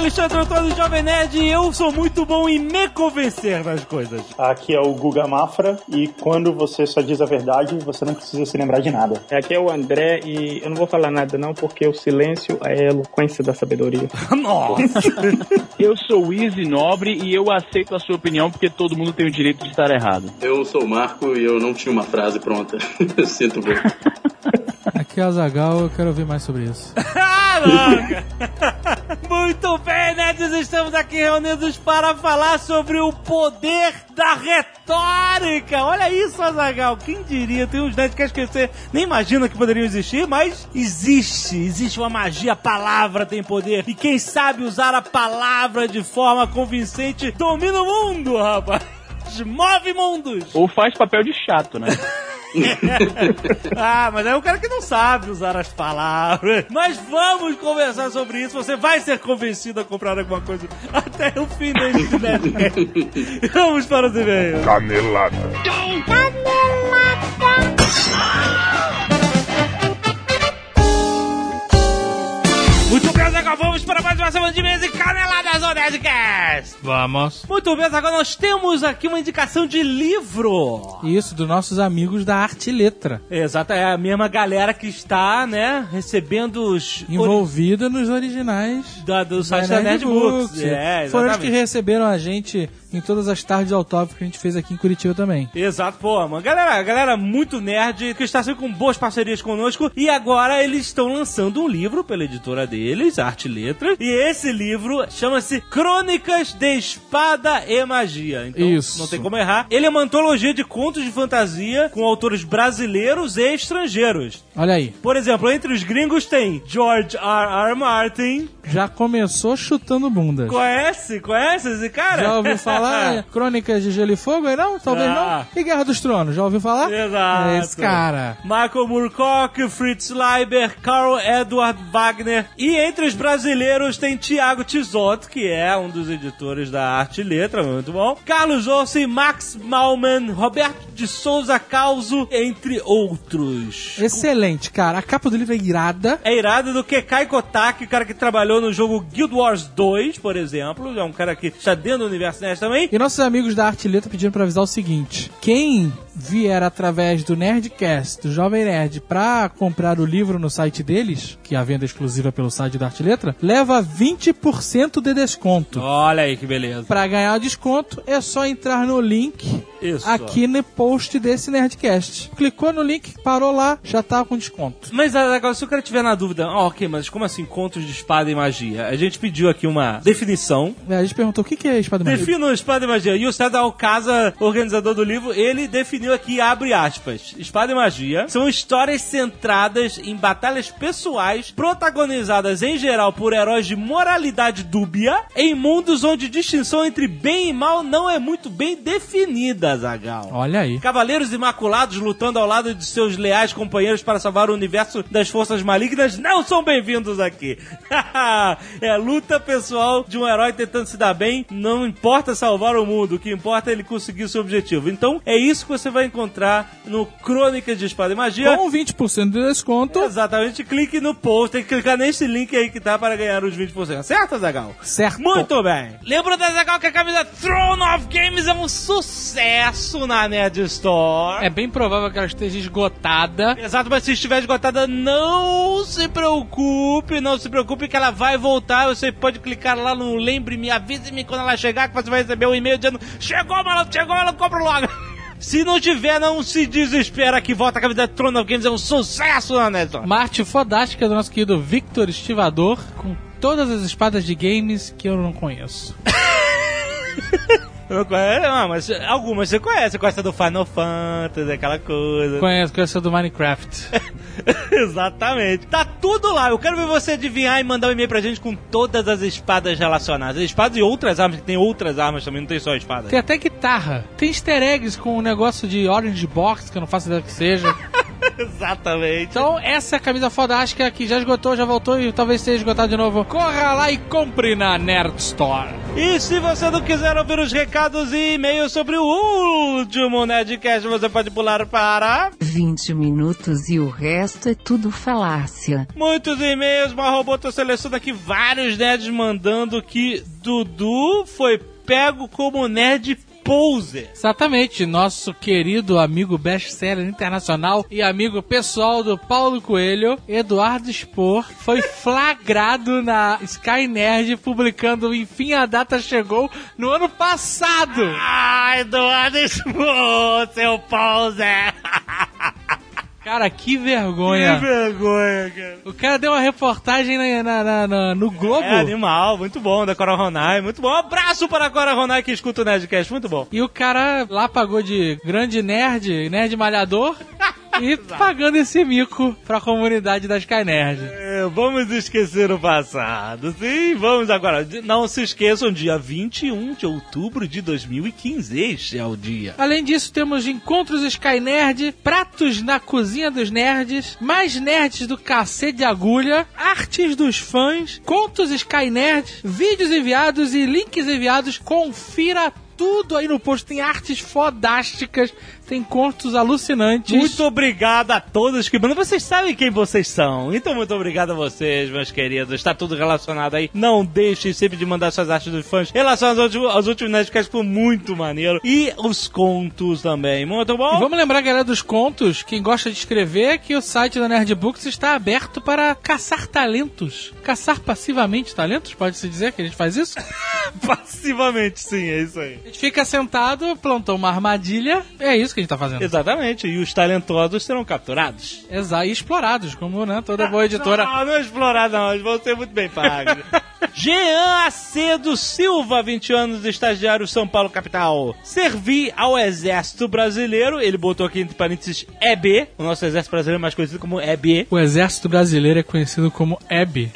Alexandre Antônio Jovem Nerd e eu sou muito bom em me convencer das coisas. Aqui é o Guga Mafra e quando você só diz a verdade, você não precisa se lembrar de nada. Aqui é o André e eu não vou falar nada não, porque o silêncio é a eloquência da sabedoria. Nossa! Eu sou o Easy Nobre e eu aceito a sua opinião porque todo mundo tem o direito de estar errado. Eu sou o Marco e eu não tinha uma frase pronta. Sinto muito. Aqui é a Zagal, eu quero ouvir mais sobre isso. Ah. Muito bem, nerds, estamos aqui reunidos para falar sobre o poder da retórica. Olha isso, Azagal. Quem diria? Tem uns nerds que que você nem imagina que poderiam existir, mas existe. Existe uma magia. A palavra tem poder. E quem sabe usar a palavra de forma convincente domina o mundo, rapaz. Move mundos. Ou faz papel de chato, né? ah, mas é o cara que não sabe usar as palavras. Mas vamos conversar sobre isso. Você vai ser convencido a comprar alguma coisa até o fim desse Nerdcast. Vamos para os e-mails. Canelada. Muito bem, agora vamos para mais uma semana de e-mails e caneladas do Nerdcast. Vamos. Muito bem, agora nós temos aqui uma indicação de livro. Isso, dos nossos amigos da Arte e Letra. Exato, é a mesma galera que está, né, recebendo os... Envolvida nos originais Da, do site da Nerd Books. É, Foram os que exatamente. receberam a gente em todas as tardes autógrafo que a gente fez aqui em Curitiba também. Exato, pô, mano. Galera, galera muito nerd, que está sempre com boas parcerias conosco. E agora eles estão lançando um livro pela editora deles, Arte e Letras. E esse livro chama-se Crônicas de Espada e Magia. Então, Isso. não tem como errar. Ele é uma antologia de contos de fantasia com autores brasileiros e estrangeiros. Olha aí, Por exemplo, entre os gringos tem George R. R. Martin. já começou chutando bundas. Conhece? Conhece esse cara? Já ouviu falar? Crônicas de Gelo e Fogo? Aí não? Talvez Ah. não. E Guerra dos Tronos? Já ouviu falar? Exato. É esse cara. Michael Moorcock, Fritz Leiber, Carl Edward Wagner. E entre os brasileiros tem Tiago Tisotto, que é um dos editores da Arte e Letra, muito bom. Carlos Olsen, Max Malman, Roberto de Souza Causo, entre outros. Excelente, cara. A capa do livro é irada. É irado do Kekai Kotaki, o cara que trabalhou no jogo Guild Wars 2, por exemplo. É um cara que está dentro do universo NES também. E nossos amigos da Arte e Letra pediram pra avisar o seguinte: quem vier através do Nerdcast, do Jovem Nerd, pra comprar o livro no site deles, que é a venda exclusiva pelo site da Arte e Letra, leva 20% de desconto. Olha aí que beleza. Pra ganhar desconto é só entrar no link Isso. aqui no post desse Nerdcast. Clicou no link, parou lá, já tá com desconto. Mas ah, agora, se o cara tiver na dúvida, ó, ok, mas como assim contos de espada e magia? A gente pediu aqui uma definição. É, A gente perguntou o que é espada magia. Defina espada e magia. E o César Alcasa, organizador do livro, ele definiu aqui, abre aspas, espada e magia são histórias centradas em batalhas pessoais, protagonizadas em geral por heróis de moralidade dúbia, em mundos onde distinção entre bem e mal não é muito bem definida, Zagal. Olha aí. Cavaleiros Imaculados lutando ao lado de seus leais companheiros para salvar o universo das forças malignas não são bem-vindos aqui. é a luta pessoal de um herói tentando se dar bem, não importa salvar o mundo, o que importa é ele conseguir seu objetivo. Então é isso que você vai encontrar no Crônicas de Espada e Magia. Com 20% de desconto. Exatamente, clique no post, tem que clicar nesse link aí que tá para ganhar os 20%. Certo, Zagal? Certo. Muito bem. Lembra da Zagal que a camisa Throne of Games é um sucesso na Nerd Store. É bem provável que ela esteja esgotada. Exato, mas se estiver esgotada, não se preocupe, não se preocupe que ela vai voltar. Você pode clicar lá no Lembre-me, avise-me quando ela chegar, que você vai receber um e-mail dizendo: Chegou, malandro, chegou, malandro, compra logo. Se não tiver, não se desespera que volta a camisa Throne of Games é um sucesso na Nerd Store. Uma arte fodástica do nosso querido Victor Estivador, com todas as espadas de games que eu não conheço. Não conhece? Não, mas algumas você conhece. Você conhece a do Final Fantasy, aquela coisa. Conheço, conheço a do Minecraft. Exatamente. Tá tudo lá. Eu quero ver você adivinhar e mandar um e-mail pra gente com todas as espadas relacionadas. Espadas e outras armas, que tem outras armas também, não tem só espadas. Tem até guitarra. Tem easter eggs com um negócio de Orange Box, que eu não faço ideia que seja. Exatamente. Então, essa é a camisa fodástica que já esgotou, já voltou e talvez seja esgotado de novo. Corra lá e compre na Nerd Store. E se você não quiser ouvir os recados e e-mails sobre o último Nerdcast, você pode pular para 20 minutos e o resto é tudo falácia. muitos e-mails. Uma robota seleciona aqui vários nerds mandando que Dudu foi pego como nerd Exatamente, nosso querido amigo best-seller internacional e amigo pessoal do Paulo Coelho, Eduardo Spor, foi flagrado na Sky Nerd publicando Enfim a Data Chegou no ano passado. Ai, Eduardo Spor, seu poser. Cara, que Que vergonha. vergonha, cara. O cara deu uma reportagem na- na- na- na- no Globo. É animal, muito bom, da Cora Ronai, muito bom. Um abraço para a Cora Ronai que escuta o Nerdcast, muito bom. E o cara lá pagou de grande nerd, nerd malhador, e pagando esse mico pra comunidade da Sky Nerd. É, vamos esquecer o passado, sim, vamos agora. Não se esqueçam, dia 21 de outubro de 2015, este é o dia. Além disso, temos encontros Sky Nerd, pratos na cozinha dos nerds, mais nerds do cacete de agulha, artes dos fãs, contos Sky Nerd, vídeos enviados e links enviados. Confira tudo aí no post. Tem artes fodásticas, tem contos alucinantes. Muito obrigado a todos que mandam. Vocês sabem quem vocês são. Então, muito obrigado a vocês, meus queridos. Está tudo relacionado aí. Não deixem sempre de mandar suas artes dos fãs relacionadas aos últimos, aos últimos Nerdcasts, foi muito maneiro. E os contos também. Muito E bom. vamos lembrar, galera, dos contos, quem gosta de escrever, que o site da Nerdbooks está aberto para caçar talentos. Caçar passivamente talentos, pode-se dizer que a gente faz isso? Passivamente, sim, é isso aí. Gente fica sentado, plantou uma armadilha, é isso que a gente tá fazendo. Exatamente. E os talentosos serão capturados. Exato, e explorados, como né, toda boa editora. Não, não é explorar, não. Eles vão ser muito bem pagos. Jean Acedo Silva, 20 anos, estagiário São Paulo, capital. Servi ao Exército Brasileiro. Ele botou aqui entre parênteses EB. O nosso Exército Brasileiro é mais conhecido como EB. O exército brasileiro é conhecido como EB.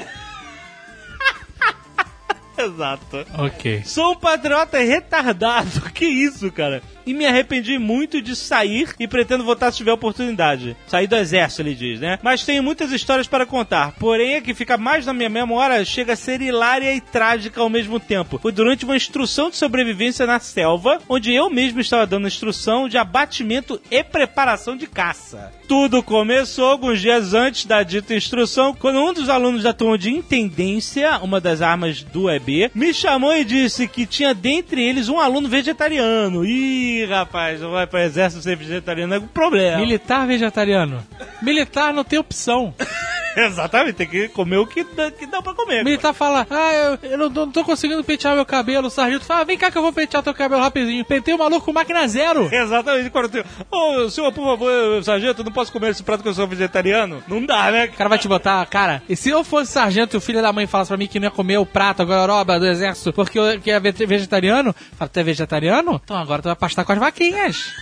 Exato. Ok. Sou um patriota retardado. Que isso, cara? E me arrependi muito de sair e pretendo voltar se tiver oportunidade. Sair do exército, ele diz, né? Mas tenho muitas histórias para contar. Porém, a que fica mais na minha memória chega a ser hilária e trágica ao mesmo tempo. Foi durante uma instrução de sobrevivência na selva, onde eu mesmo estava dando instrução de abatimento e preparação de caça. Tudo começou alguns dias antes da dita instrução, quando um dos alunos da turma de intendência, uma das armas do EB, me chamou e disse que tinha dentre eles um aluno vegetariano. Ih, rapaz, vai para exército ser vegetariano é um problema. Militar vegetariano. Militar não tem opção. Exatamente, tem que comer o que dá, que dá pra comer. Militar fala, ah, eu, eu não, não tô conseguindo pentear meu cabelo. O sargento fala, vem cá que eu vou pentear teu cabelo rapidinho. Pentei o maluco com máquina zero. Exatamente, quando tem. Ô, senhor, por favor, sargento, eu não posso comer esse prato que eu sou vegetariano? Não dá, né? O cara vai te botar, cara, e se eu fosse sargento e o filho da mãe falasse pra mim que não ia comer o prato, a gororoba do exército, porque eu que é ve- vegetariano, fala, tu é vegetariano? Então agora tu vai pastar com as vaquinhas.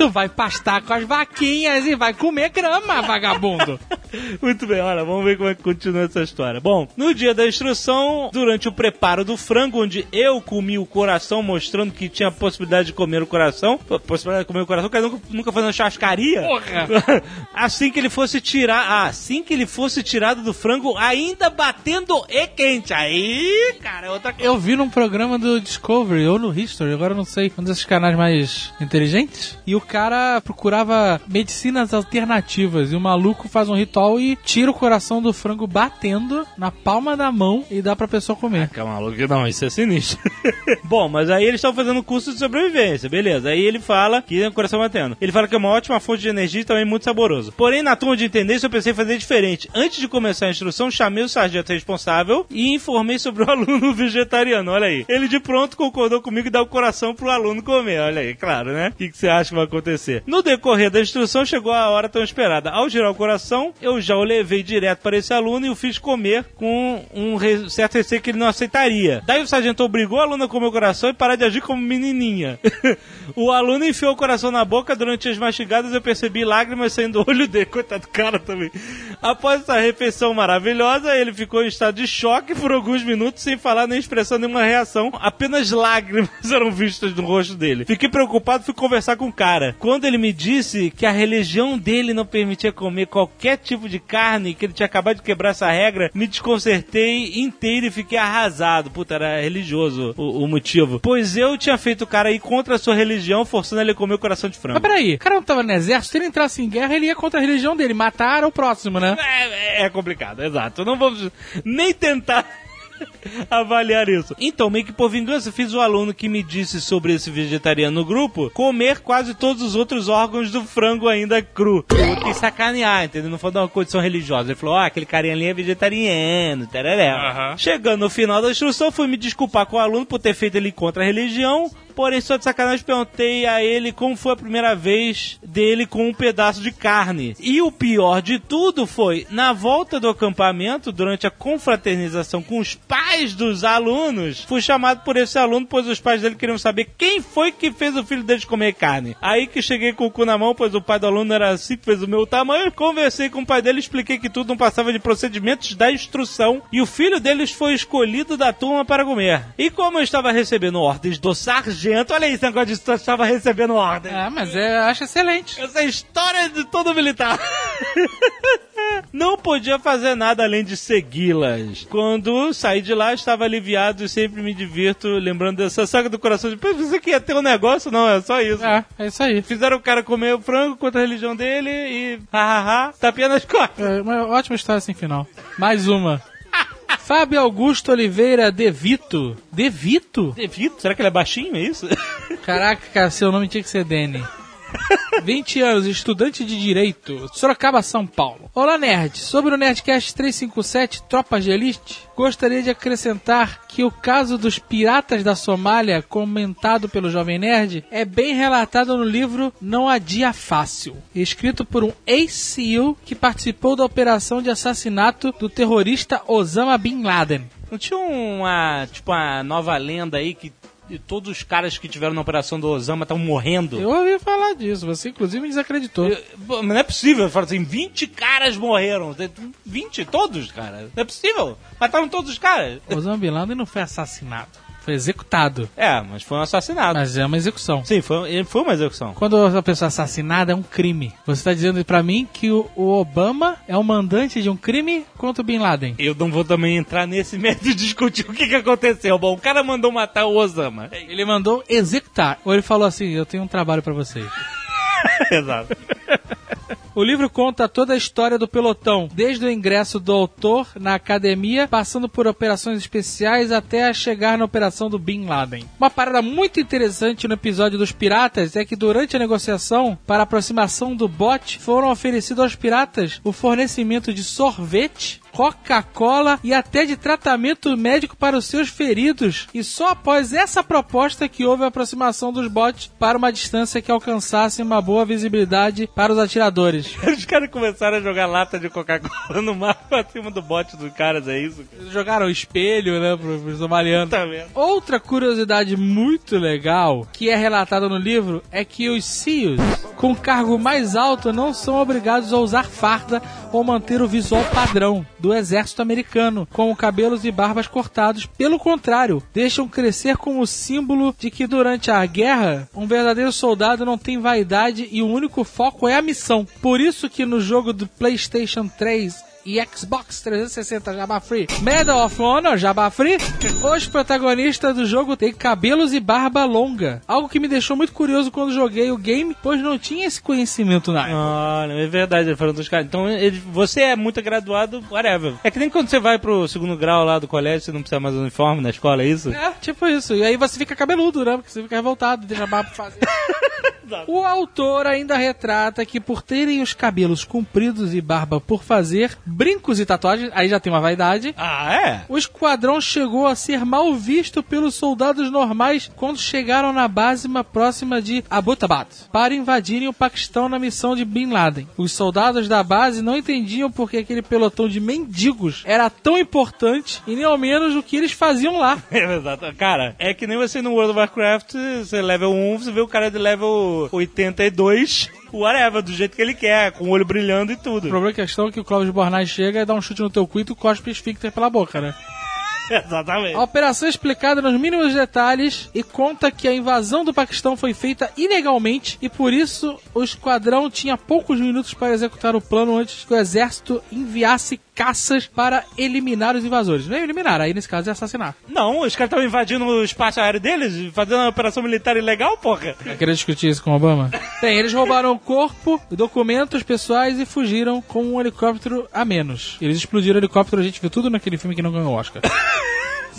Tu vai pastar com as vaquinhas e vai comer grama, vagabundo. Muito bem, olha, vamos ver como é que continua essa história. Bom, no dia da instrução, durante o preparo do frango, onde eu comi o coração, mostrando que tinha a possibilidade de comer o coração, possibilidade de comer o coração, cara nunca, nunca fazendo churrascaria. Porra. assim que ele fosse tirar, assim que ele fosse tirado do frango, ainda batendo e quente. Aí, cara, é outra coisa. Eu vi num programa do Discovery ou no History, agora não sei, um desses canais mais inteligentes, e o cara procurava medicinas alternativas, e o maluco faz um ritual e tira o coração do frango batendo na palma da mão e dá pra pessoa comer. Calma, maluco, não, isso é sinistro. Bom, mas aí eles estão fazendo curso de sobrevivência, beleza. Aí ele fala que é o coração batendo. Ele fala que é uma ótima fonte de energia e também muito saboroso. Porém, na turma de entendência, eu pensei em fazer diferente. Antes de começar a instrução, chamei o sargento responsável e informei sobre o aluno vegetariano. Olha aí. Ele de pronto concordou comigo e dá o coração pro aluno comer. Olha aí, claro, né? O que, que você acha que vai acontecer? No decorrer da instrução, chegou a hora tão esperada. Ao girar o coração, eu já o levei direto para esse aluno e o fiz comer com um re- certo receio que ele não aceitaria. Daí o sargento obrigou o aluno a comer o coração e parar de agir como menininha. o aluno enfiou o coração na boca durante as mastigadas eu percebi lágrimas saindo do olho dele. Coitado do cara também. Após essa refeição maravilhosa, ele ficou em estado de choque por alguns minutos sem falar nem expressar nenhuma reação. Apenas lágrimas eram vistas no rosto dele. Fiquei preocupado fui conversar com o cara. Cara quando ele me disse que a religião dele não permitia comer qualquer tipo de carne, que ele tinha acabado de quebrar essa regra, me desconcertei inteiro e fiquei arrasado. Puta, era religioso o, o motivo. Pois eu tinha feito o cara ir contra a sua religião, forçando ele a comer o coração de Mas frango. peraí, o cara não tava no exército, se ele entrasse em guerra, ele ia contra a religião dele, matar o próximo, né? É, é complicado, exato. Não vamos nem tentar avaliar isso. Então, meio que por vingança, fiz o aluno que me disse sobre esse vegetariano no grupo comer quase todos os outros órgãos do frango ainda cru. Eu quis sacanear, entendeu? Não foi dar uma condição religiosa. Ele falou, ah, aquele carinha ali é vegetariano, tereré. Chegando no final da instrução, fui me desculpar com o aluno por ter feito ele contra a religião, Porém, só de sacanagem, perguntei a ele como foi a primeira vez dele com um pedaço de carne. E o pior de tudo foi, na volta do acampamento, durante a confraternização com os pais dos alunos, fui chamado por esse aluno, pois os pais dele queriam saber quem foi que fez o filho deles comer carne. Aí que cheguei com o cu na mão, pois o pai do aluno era cinco vezes o meu tamanho. Conversei com o pai dele, expliquei que tudo não passava de procedimentos da instrução e o filho deles foi escolhido da turma para comer. E como eu estava recebendo ordens do sargento, olha esse negócio de eu estava recebendo ordens. Ah, mas é, acho excelente. Essa é a história de todo militar. Não podia fazer nada além de segui-las. Quando saí de lá, estava aliviado e sempre me divirto lembrando dessa saga do coração de, você que ia ter um negócio? Não, é só isso. É, é isso aí. Fizeram o cara comer o frango contra a religião dele e hahaha, tapinha nas costas. É uma ótima história sem final. Mais uma. Fábio Augusto Oliveira De Vito. De Vito? Devito? Será que ele é baixinho, é isso? Caraca, cara, seu nome tinha que ser Dene. 20 anos, estudante de Direito, Sorocaba, São Paulo. Olá, nerd. Sobre o Nerdcast 357, Tropas de Elite, gostaria de acrescentar que o caso dos piratas da Somália, comentado pelo Jovem Nerd, é bem relatado no livro Não Há Dia Fácil, escrito por um ex-SEAL que participou da operação de assassinato do terrorista Osama Bin Laden. Não tinha uma, tipo, uma nova lenda aí que todos os caras que tiveram na operação do Osama estão morrendo? Eu ouvi falar disso, você inclusive me desacreditou. Eu- Mas não é possível. Eu falo assim, 20 caras morreram. 20? Todos, cara. Não é possível. Mataram todos os caras. Osama Bin Laden não foi assassinado, foi executado. É, mas foi um assassinato. Mas é uma execução. Sim, foi, foi uma execução. Quando a pessoa é assassinada é um crime. Você está dizendo pra mim que o, o Obama é o mandante de um crime contra o Bin Laden. Eu não vou também entrar nesse mérito de discutir o que, que aconteceu. Bom, o cara mandou matar o Osama. Ele mandou executar. Ou ele falou assim: Eu tenho um trabalho pra vocês. Exato. O livro conta toda a história do pelotão, desde o ingresso do autor na academia, passando por operações especiais até chegar na operação do Bin Laden. Uma parada muito interessante no episódio dos piratas é que durante a negociação para a aproximação do bot, foram oferecidos aos piratas o fornecimento de sorvete Coca-Cola e até de tratamento médico para os seus feridos. E só após essa proposta que houve a aproximação dos bots para uma distância que alcançasse uma boa visibilidade para os atiradores. Os caras começaram a jogar lata de Coca-Cola no mar pra cima do bote dos caras, é isso? Eles jogaram o espelho, né, pro, somaliano. Tá vendo? Outra curiosidade muito legal que é relatada no livro é que os SEALs com cargo mais alto não são obrigados a usar farda ou manter o visual padrão do exército americano, com cabelos e barbas cortados. Pelo contrário, deixam crescer como símbolo de que durante a guerra, um verdadeiro soldado não tem vaidade e o único foco é a missão. Por isso que no jogo do PlayStation 3 e Xbox 360 Jabba Free. Medal of Honor Jabba Free. Os protagonistas do jogo têm cabelos e barba longa. Algo que me deixou muito curioso quando joguei o game, pois não tinha esse conhecimento na época. Olha, é verdade, falando dos caras. Então, ele- você é muito graduado, whatever. É que nem quando você vai pro segundo grau lá do colégio, você não precisa mais uniforme na escola, é isso? É, tipo isso. E aí você fica cabeludo, né? Porque você fica revoltado, deixa a barba fazer. O autor ainda retrata que por terem os cabelos compridos e barba por fazer, brincos e tatuagens, aí já tem uma vaidade, Ah, é? O esquadrão chegou a ser mal visto pelos soldados normais quando chegaram na base ma- próxima de Abbottabad para invadirem o Paquistão na missão de Bin Laden. Os soldados da base não entendiam porque aquele pelotão de mendigos era tão importante e nem ao menos o que eles faziam lá. Exato. Cara, é que nem você no World of Warcraft, você level 1, você vê o cara de level 82, whatever, do jeito que ele quer, com o olho brilhando e tudo. O problema é que a questão é que o Cláudio Bornai chega e dá um chute no teu cu e tu cospe esfíncter pela boca, né? Exatamente. A operação é explicada nos mínimos detalhes e conta que a invasão do Paquistão foi feita ilegalmente e por isso o esquadrão tinha poucos minutos para executar o plano antes que o exército enviasse caças para eliminar os invasores. Não é eliminar, aí nesse caso é assassinar. Não, os caras estavam invadindo o espaço aéreo deles, fazendo uma operação militar ilegal, porra. Vai querer discutir isso com o Obama? Bem, eles roubaram o corpo, documentos pessoais e fugiram com um helicóptero a menos. Eles explodiram o helicóptero, a gente viu tudo naquele filme que não ganhou Oscar.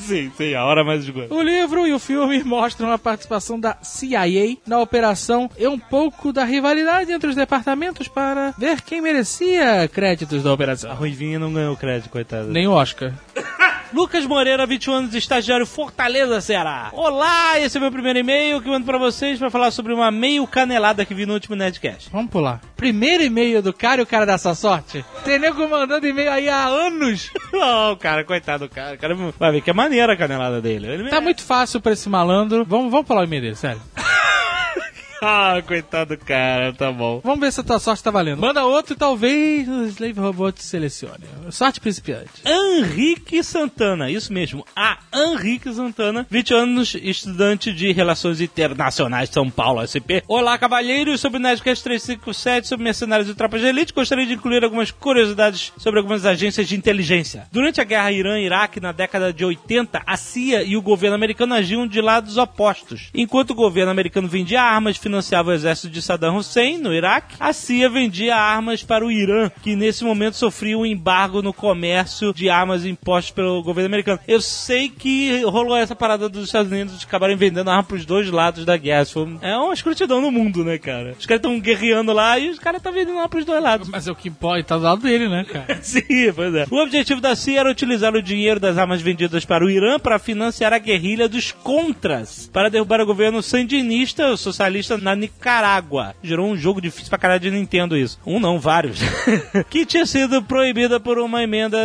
Sim, sim, a hora mais escura. O livro e o filme mostram a participação da CIA na operação e um pouco da rivalidade entre os departamentos para ver quem merecia créditos da A operação. Ruivinha não ganhou crédito, coitado. Nem o Oscar. Lucas Moreira, 21 anos, estagiário Fortaleza, Ceará. Olá, esse é meu primeiro e-mail que eu mando pra vocês pra falar sobre uma meio canelada que vi no último Nerdcast. Vamos pular. Primeiro e-mail do cara e o cara dá essa sorte? Tem nego mandando e-mail aí há anos. Não, cara, coitado do cara. O cara vai ver que é maneira a canelada dele. Ele Tá muito fácil pra esse malandro. Vamos, vamos pular o e-mail dele, sério. Ah, coitado do cara, tá bom. Vamos ver se a tua sorte tá valendo. Manda outro e talvez o Slave Robot selecione. Sorte principiante. Henrique Santana, isso mesmo, a Henrique Santana, 20 anos, estudante de Relações Internacionais de São Paulo, SP. Olá, cavalheiros, sobre o Nerdcast 357, sobre mercenários e tropas de elite, gostaria de incluir algumas curiosidades sobre algumas agências de inteligência. Durante a guerra Irã-Iraque, na década de 80, a CIA e o governo americano agiam de lados opostos. Enquanto o governo americano vendia armas, financiava o exército de Saddam Hussein no Iraque, a CIA vendia armas para o Irã, que nesse momento sofria um embargo no comércio de armas impostos pelo governo americano. Eu sei que rolou essa parada dos Estados Unidos de acabarem vendendo arma para os dois lados da guerra. É uma escrutidão no mundo, né, cara? Os caras estão guerreando lá e os caras estão vendendo arma para os dois lados. Mas é o que pode, tá do lado dele, né, cara? Sim, pois é. O objetivo da CIA era utilizar o dinheiro das armas vendidas para o Irã para financiar a guerrilha dos Contras, para derrubar o governo sandinista, o socialista, na Nicarágua. Gerou um jogo difícil pra caralho de Nintendo isso. Um não, vários. que tinha sido proibida por uma emenda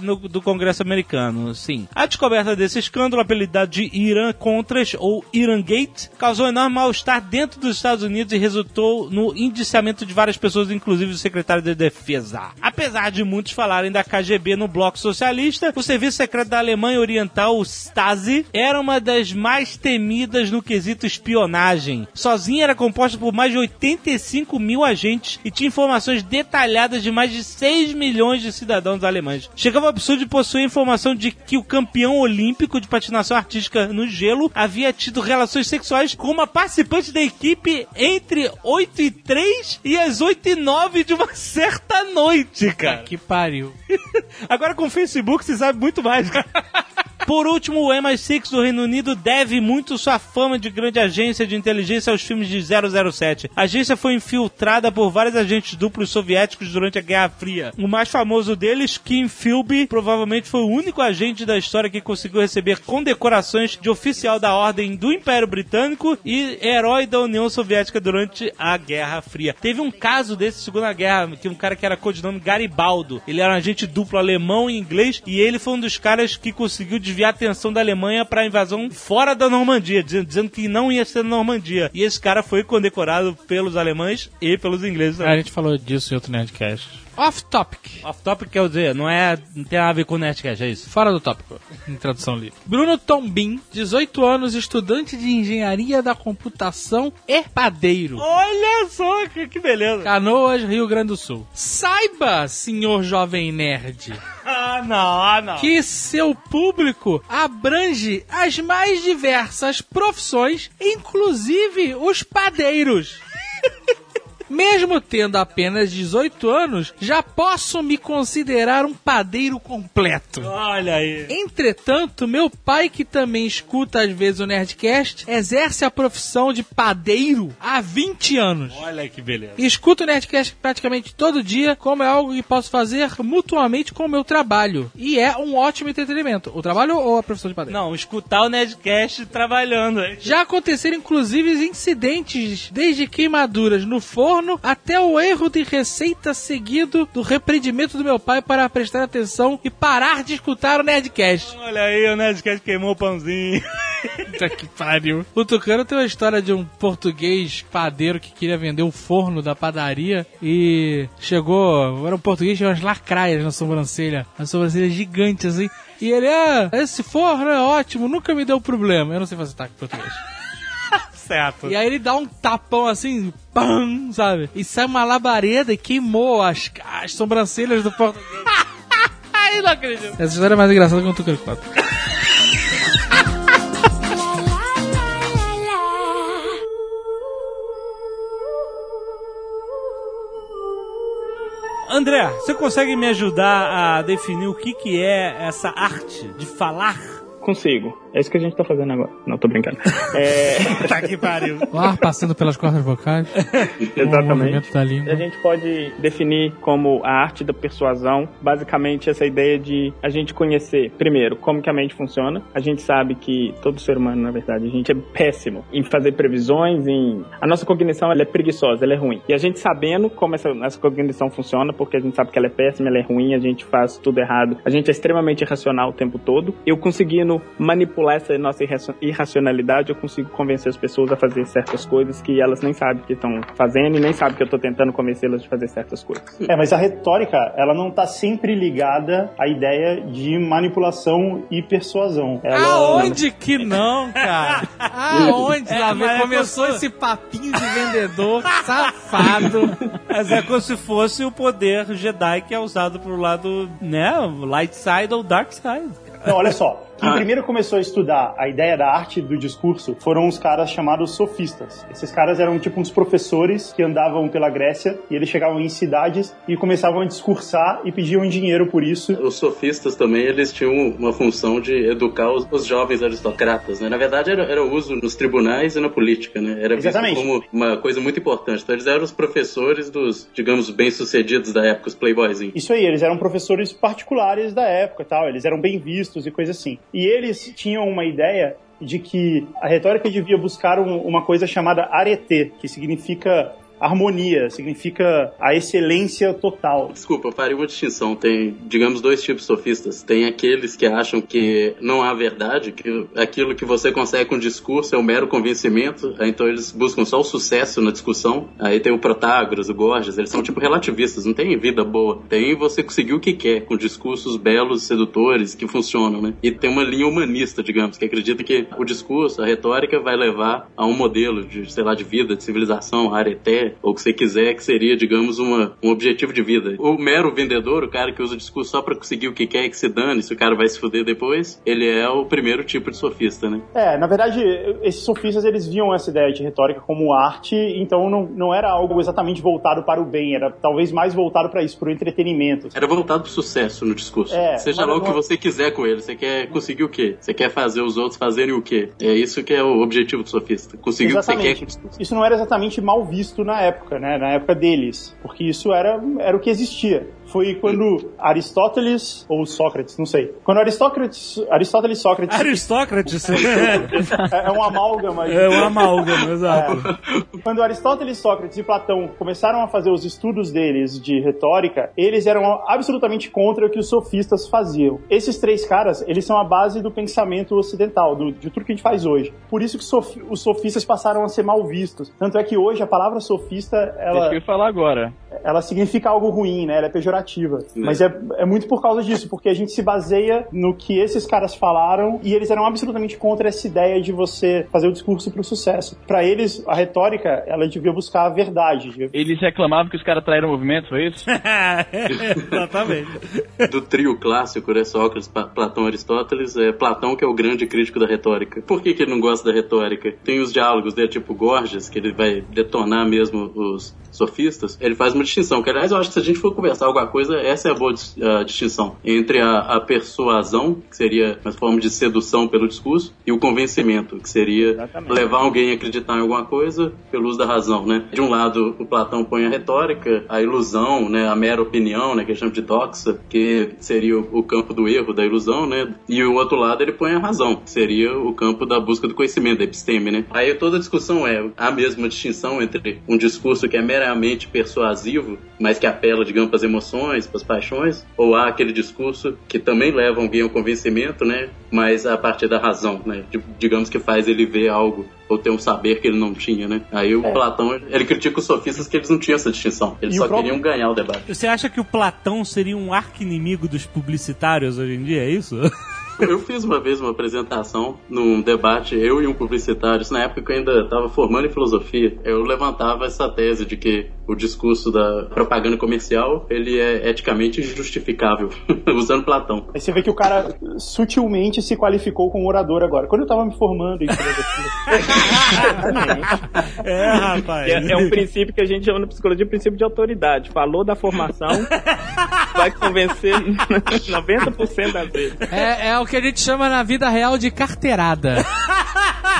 no- do Congresso americano, sim. A descoberta desse escândalo, apelidado de Irã Contras, ou Iran Gate, causou enorme mal-estar dentro dos Estados Unidos e resultou no indiciamento de várias pessoas, inclusive o secretário de Defesa. Apesar de muitos falarem da KGB no bloco socialista, o serviço secreto da Alemanha Oriental, o Stasi, era uma das mais temidas no quesito espionagem. Sozinha era composta por mais de 85 mil agentes e tinha informações detalhadas de mais de 6 milhões de cidadãos alemães. Chegava ao absurdo de possuir informação de que o campeão olímpico de patinação artística no gelo havia tido relações sexuais com uma participante da equipe entre 8 e 3 e as 8 e 9 de uma certa noite, cara. Que pariu. Agora com o Facebook você sabe muito mais, cara. Por último, o MI6 do Reino Unido deve muito sua fama de grande agência de inteligência aos filmes de 007. A agência foi infiltrada por vários agentes duplos soviéticos durante a Guerra Fria. O mais famoso deles, Kim Philby, provavelmente foi o único agente da história que conseguiu receber condecorações de oficial da Ordem do Império Britânico e herói da União Soviética durante a Guerra Fria. Teve um caso desse Segunda Guerra, que um cara que era codinome Garibaldo. Ele era um agente duplo alemão e inglês e ele foi um dos caras que conseguiu desviar a atenção da Alemanha para a invasão fora da Normandia, dizendo, que não ia ser na Normandia. E esse cara foi condecorado pelos alemães e pelos ingleses. A gente falou disso em outro Nerdcast. Off topic. Off topic quer dizer, não é, não tem nada a ver com o Nerdcast, é isso? Fora do tópico, em tradução livre. Bruno Tombin, 18 anos, estudante de engenharia da computação e padeiro. Olha só, que, que beleza. Canoas, Rio Grande do Sul. Saiba, senhor jovem nerd, Ah, não, ah, não. que seu público abrange as mais diversas profissões, inclusive os padeiros. Mesmo tendo apenas 18 anos, já posso me considerar um padeiro completo. Olha aí. Entretanto, meu pai, que também escuta às vezes o Nerdcast, exerce a profissão de padeiro há 20 anos. Olha que beleza. E Escuto o Nerdcast praticamente todo dia, como é algo que posso fazer mutuamente com o meu trabalho. E é um ótimo entretenimento. O trabalho ou a profissão de padeiro? Não, escutar o Nerdcast trabalhando? Já aconteceram inclusive incidentes, desde queimaduras no forno até o erro de receita seguido do repreendimento do meu pai para prestar atenção e parar de escutar o Nerdcast. Olha aí, o Nerdcast queimou o pãozinho. Puta que pariu. O Tucano tem uma história de um português padeiro que queria vender o forno da padaria e chegou. Era um português que tinha umas lacraias na sobrancelha. Uma sobrancelha gigante assim. E ele, ah, esse forno é ótimo, nunca me deu problema. Eu não sei fazer taco em português. Certo. E aí ele dá um tapão assim, pam, sabe? E sai uma labareda e queimou as, as sobrancelhas do português. Ai, não acredito. Essa história é mais engraçada que o Tuca de Quatro. André, você consegue me ajudar a definir o que, que é essa arte de falar? Consigo. É isso que a gente tá fazendo agora. Não, tô brincando. É, Tá que pariu. O ar passando pelas cordas vocais. O exatamente. movimento da língua. A gente pode definir como a arte da persuasão, basicamente essa ideia de a gente conhecer, primeiro, como que a mente funciona. A gente sabe que todo ser humano, na verdade, a gente é péssimo em fazer previsões, em... A nossa cognição, ela é preguiçosa, ela é ruim. E a gente sabendo como essa, essa cognição funciona, porque a gente sabe que ela é péssima, ela é ruim, a gente faz tudo errado, a gente é extremamente irracional o tempo todo. Eu conseguindo manipular essa nossa irracio- irracionalidade, eu consigo convencer as pessoas a fazer certas coisas que elas nem sabem que estão fazendo e nem sabem que eu tô tentando convencê-las de fazer certas coisas. É, mas a retórica, ela não tá sempre ligada à ideia de manipulação e persuasão. Ela... Aonde que não, cara? Aonde? Vem, mas é começou esse papinho de vendedor safado. Mas é como se fosse o poder Jedi que é usado pro lado, né? Light side ou dark side. Não, olha só. Quem primeiro começou a estudar a ideia da arte do discurso foram os caras chamados sofistas. Esses caras eram tipo uns professores que andavam pela Grécia e eles chegavam em cidades e começavam a discursar e pediam dinheiro por isso. Os sofistas também, eles tinham uma função de educar os, os jovens aristocratas, né? Na verdade, era, era o uso nos tribunais e na política, né? Era visto Exatamente. como uma coisa muito importante. Então, eles eram os professores dos, digamos, bem-sucedidos da época, os playboyzinhos. Isso aí, eles eram professores particulares da época e tal, eles eram bem vistos e coisa assim. E eles tinham uma ideia de que a retórica devia buscar um- uma coisa chamada arete, que significa harmonia, significa a excelência total. Desculpa, eu faria uma distinção. Tem, digamos, dois tipos de sofistas. Tem aqueles que acham que não há verdade, que aquilo que você consegue com discurso é um mero convencimento. Então eles buscam só o sucesso na discussão. Aí tem o Protágoras, o Gorgias, eles são tipo relativistas, não tem vida boa. Tem você conseguir o que quer, com discursos belos, sedutores, que funcionam, né? E tem uma linha humanista, digamos, que acredita que o discurso, a retórica vai levar a um modelo de, sei lá, de vida, de civilização, areté, ou o que você quiser, que seria, digamos, uma, um objetivo de vida. O mero vendedor, o cara que usa o discurso só pra conseguir o que quer e que se dane, se o cara vai se fuder depois, ele é o primeiro tipo de sofista, né? É, na verdade, esses sofistas eles viam essa ideia de retórica como arte, então não, não era algo exatamente voltado para o bem, era talvez mais voltado para isso, para o entretenimento. Era voltado pro sucesso no discurso. É, Seja lá o que você quiser com ele. Você quer conseguir o quê? Você quer fazer os outros fazerem o quê? É isso que é o objetivo do sofista. Conseguir o que você quer o. Isso não era exatamente mal visto na época, né? Na época deles, porque isso era, era o que existia. Foi quando Aristóteles ou Sócrates, não sei. Quando Aristóteles, Aristóteles e Sócrates Aristócrates. é, é um amálgama. É um amálgama, exato. Quando Aristóteles, Sócrates e Platão começaram a fazer os estudos deles de retórica, eles eram absolutamente contra o que os sofistas faziam. Esses três caras, eles são a base do pensamento ocidental, do- de tudo que a gente faz hoje. Por isso que sof- os sofistas passaram a ser mal vistos. Tanto é que hoje a palavra sofista, Deixa ela, eu falar agora. Ela significa algo ruim, né? Ela é pejorativa. Mas é, é muito por causa disso, porque a gente se baseia no que esses caras falaram e eles eram absolutamente contra essa ideia de você fazer o discurso pro sucesso. Pra eles, a retórica, ela devia buscar a verdade. devia- Eles reclamavam que os caras traíram o movimento, foi isso? Exatamente. do trio clássico, né? Sócrates, Platão, Aristóteles, é Platão que é o grande crítico da retórica. Por que, que ele não gosta da retórica? Tem os diálogos dele, tipo Gorgias, que ele vai detonar mesmo os sofistas. Ele faz uma distinção, que aliás eu acho que se a gente for conversar alguma coisa, essa é a boa a distinção entre a, a persuasão, que seria uma forma de sedução pelo discurso, e o convencimento, que seria Exatamente. levar alguém a acreditar em alguma coisa pelo uso da razão, né? De um lado, o Platão põe a retórica, a ilusão, né? A mera opinião, né? Que ele chama de doxa, que seria o, o campo do erro, da ilusão, né? E o outro lado, ele põe a razão, que seria o campo da busca do conhecimento, da episteme, né? Aí toda a discussão é a mesma distinção entre um discurso que é necessariamente persuasivo, mas que apela, digamos, para as emoções, para as paixões, ou há aquele discurso que também leva alguém ao convencimento, né? Mas a partir da razão, né? Digamos que faz ele ver algo ou ter um saber que ele não tinha, né? Aí o É. Platão, ele critica os sofistas que eles não tinham essa distinção. Eles E só próprio- queriam ganhar o debate. Você acha que o Platão seria um arqui-inimigo dos publicitários hoje em dia? É isso? Eu fiz uma vez uma apresentação num debate, eu e um publicitário, isso na época que eu ainda estava formando em filosofia. Eu levantava essa tese de que o discurso da propaganda comercial ele é eticamente justificável, usando Platão. Aí você vê que o cara sutilmente se qualificou como orador agora. Quando eu tava me formando em. É, rapaz. É, é um princípio que a gente chama na psicologia de princípio de autoridade. Falou da formação, vai convencer 90% das vezes. É, é o que a gente chama na vida real de carteirada.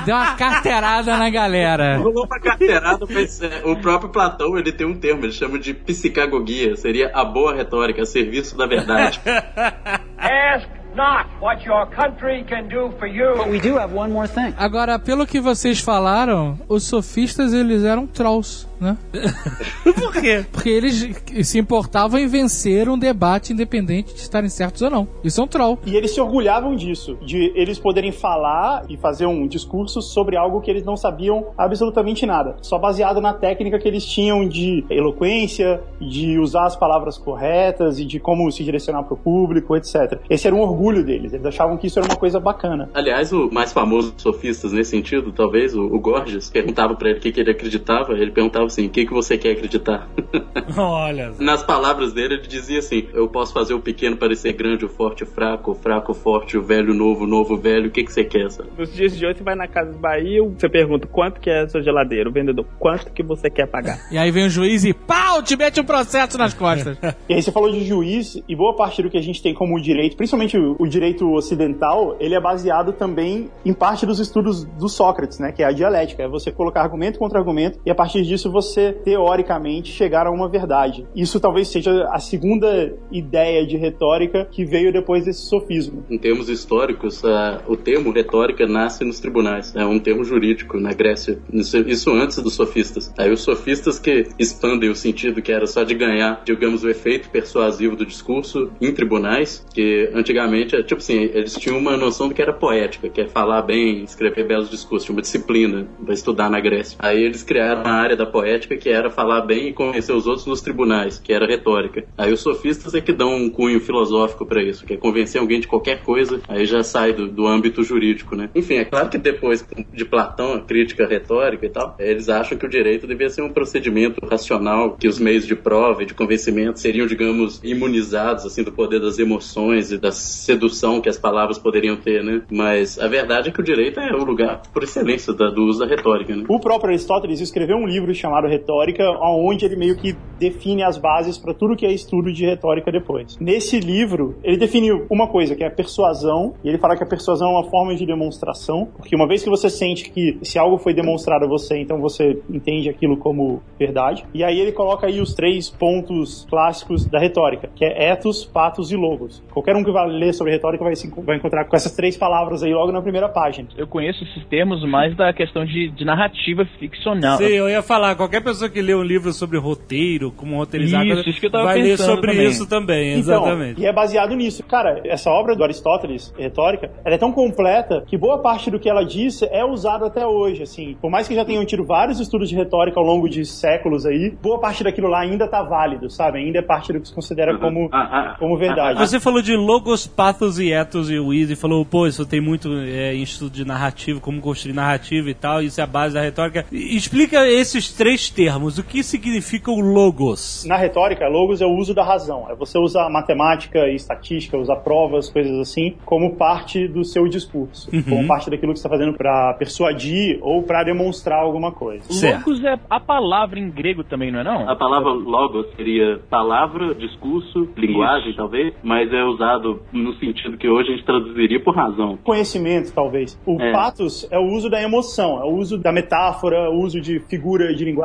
Deu uma carteirada na galera. Rolou pra carteirada, mas é, o próprio Platão ele tem um termo, ele chama de psicagogia, seria a boa retórica, a serviço da verdade. Ask not what your country can do for you. But we do have one more thing. Agora, pelo que vocês falaram, os sofistas eles eram trolls, né? Por quê? Porque eles se importavam em vencer um debate independente de estarem certos ou não. Isso é um troll. E eles se orgulhavam disso, de eles poderem falar e fazer um discurso sobre algo que eles não sabiam absolutamente nada, só baseado na técnica que eles tinham de eloquência, de usar as palavras corretas e de como se direcionar para o público, etc. Esse era um orgulho deles, eles achavam que isso era uma coisa bacana. Aliás, o mais famoso dos sofistas nesse sentido, talvez, o, o Gorgias, perguntava pra ele o que, que ele acreditava, ele perguntava assim, o que, que você quer acreditar? Olha. Nas palavras dele, ele dizia assim, eu posso fazer o pequeno parecer grande, o forte fraco, o fraco forte, o velho novo, o novo velho, o que, que você quer, sabe? Nos dias de hoje, você vai na Casa Bahia, você pergunta quanto que é a sua geladeira, o vendedor, quanto que você quer pagar? E aí vem o juiz e pau, te mete um processo nas costas. E aí você falou de juiz, e boa parte do que a gente tem como direito, principalmente o, o direito ocidental, ele é baseado também em parte dos estudos do Sócrates, né? Que é a dialética, é você colocar argumento contra argumento, e a partir disso você, teoricamente, chegar a uma verdade. Isso talvez seja a segunda ideia de retórica que veio depois desse sofismo. Em termos históricos, o termo retórica nasce nos tribunais. É um termo jurídico na Grécia. Isso, isso antes dos sofistas. Aí os sofistas que expandem o sentido que era só de ganhar, digamos, o efeito persuasivo do discurso em tribunais, que antigamente, é, tipo assim, eles tinham uma noção do que era poética, que é falar bem, escrever belos discursos, tinha uma disciplina para estudar na Grécia. Aí eles criaram a área da poética que era falar bem e convencer os outros nos tribunais, que era retórica. Aí os sofistas é que dão um cunho filosófico para isso, que é convencer alguém de qualquer coisa, aí já sai do, do âmbito jurídico, né? Enfim, é claro que depois de Platão, a crítica retórica e tal, eles acham que o direito devia ser um procedimento racional, que os meios de prova e de convencimento seriam, digamos, imunizados assim do poder das emoções e da sedução que as palavras poderiam ter, né? Mas a verdade é que o direito é o lugar por excelência da- do uso da retórica, né? O próprio Aristóteles escreveu um livro chamado Retórica, onde ele meio que define as bases para tudo que é estudo de retórica depois. Nesse livro, ele define uma coisa, que é a persuasão, e ele fala que a persuasão é uma forma de demonstração, porque uma vez que você sente que se algo foi demonstrado a você, então você entende aquilo como verdade. E aí ele coloca aí os três pontos clássicos da retórica, que é ethos, patos e logos. Qualquer um que vai ler sobre retórica vai, se, vai encontrar com essas três palavras aí logo na primeira página. Eu conheço esses termos mais da questão de, de narrativa ficcional. Sim, eu ia falar, qualquer pessoa que lê um livro sobre roteiro, como roteirizar, Isso, isso que eu tava vai ler sobre também. isso também, Então, exatamente. e é baseado nisso. Cara, essa obra do Aristóteles, retórica, ela é tão completa que boa parte do que ela disse é usado até hoje, assim. Por mais que já tenham tido vários estudos de retórica ao longo de séculos aí, boa parte daquilo lá ainda tá válido, sabe? Ainda é parte do que se considera como, Ah, ah, como verdade. Você falou de logos, pathos e ethos e o Easy falou, pô, isso tem muito é, em estudo de narrativa, como construir narrativa e tal, isso é a base da retórica. E- Explica esses três termos, o que significa o logos? Na retórica, logos é o uso da razão. É você usar matemática e estatística, usar provas, coisas assim, como parte do seu discurso. Uhum. Como parte daquilo que você está fazendo para persuadir ou para demonstrar alguma coisa. Logos é a palavra em grego também, não é não? A palavra logos seria palavra, discurso, linguagem, talvez, mas é usado no sentido que hoje a gente traduziria por razão. conhecimento, talvez. O É. patos é o uso da emoção, é o uso da metáfora, o uso de figura de linguagem,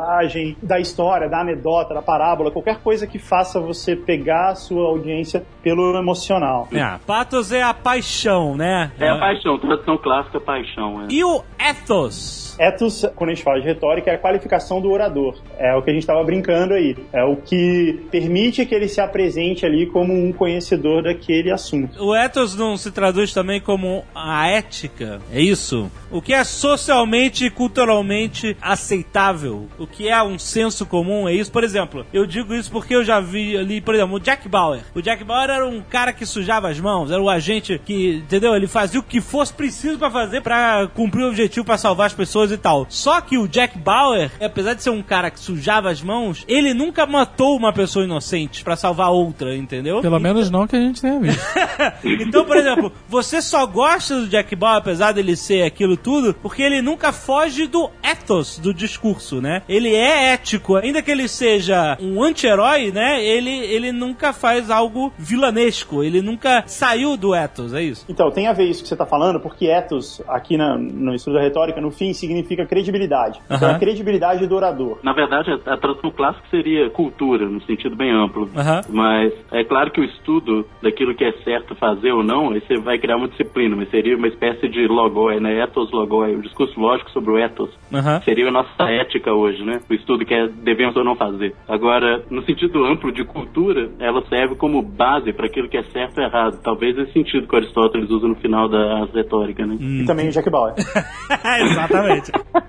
da história, da anedota, da parábola, qualquer coisa que faça você pegar a sua audiência pelo emocional. É, pathos é a paixão, né? É a paixão, tradução clássica paixão. É. E o ethos? Ethos. Quando a gente fala de retórica, é a qualificação do orador. É o que a gente estava brincando aí. É o que permite que ele se apresente ali como um conhecedor daquele assunto. O ethos não se traduz também como a ética, é isso? O que é socialmente e culturalmente aceitável? O que é um senso comum? É isso? Por exemplo, eu digo isso porque eu já vi ali, por exemplo, o Jack Bauer. O Jack Bauer era um cara que sujava as mãos, era o agente que, entendeu? Ele fazia o que fosse preciso pra fazer pra cumprir o objetivo pra salvar as pessoas e tal. Só que o Jack Bauer, apesar de ser um cara que sujava as mãos, ele nunca matou uma pessoa inocente pra salvar outra, entendeu? Pelo menos não que a gente tenha visto. Então, por exemplo, você só gosta do Jack Bauer, apesar dele ser aquilo tudo, porque ele nunca foge do ethos do discurso, né? Ele é ético, ainda que ele seja um anti-herói, né? Ele, ele nunca faz algo vilanesco, ele nunca saiu do ethos, é isso? Então, tem a ver isso que você está falando, porque ethos, aqui na- no estudo da retórica, no fim, significa credibilidade. Então, Aham. a credibilidade do orador. Na verdade, a, a tradução clássica seria cultura, no sentido bem amplo. Mas é claro que o estudo daquilo que é certo fazer ou não, aí você vai criar uma disciplina, mas seria uma espécie de logoi, né? Ethos logoi, o discurso lógico sobre o ethos. Seria a nossa ética hoje, né? O estudo que é devemos ou não fazer. Agora, no sentido amplo de cultura, ela serve como base para aquilo que é certo e errado. Talvez esse sentido que Aristóteles usa no final da retórica, né? E também o Jack Bauer. Exatamente.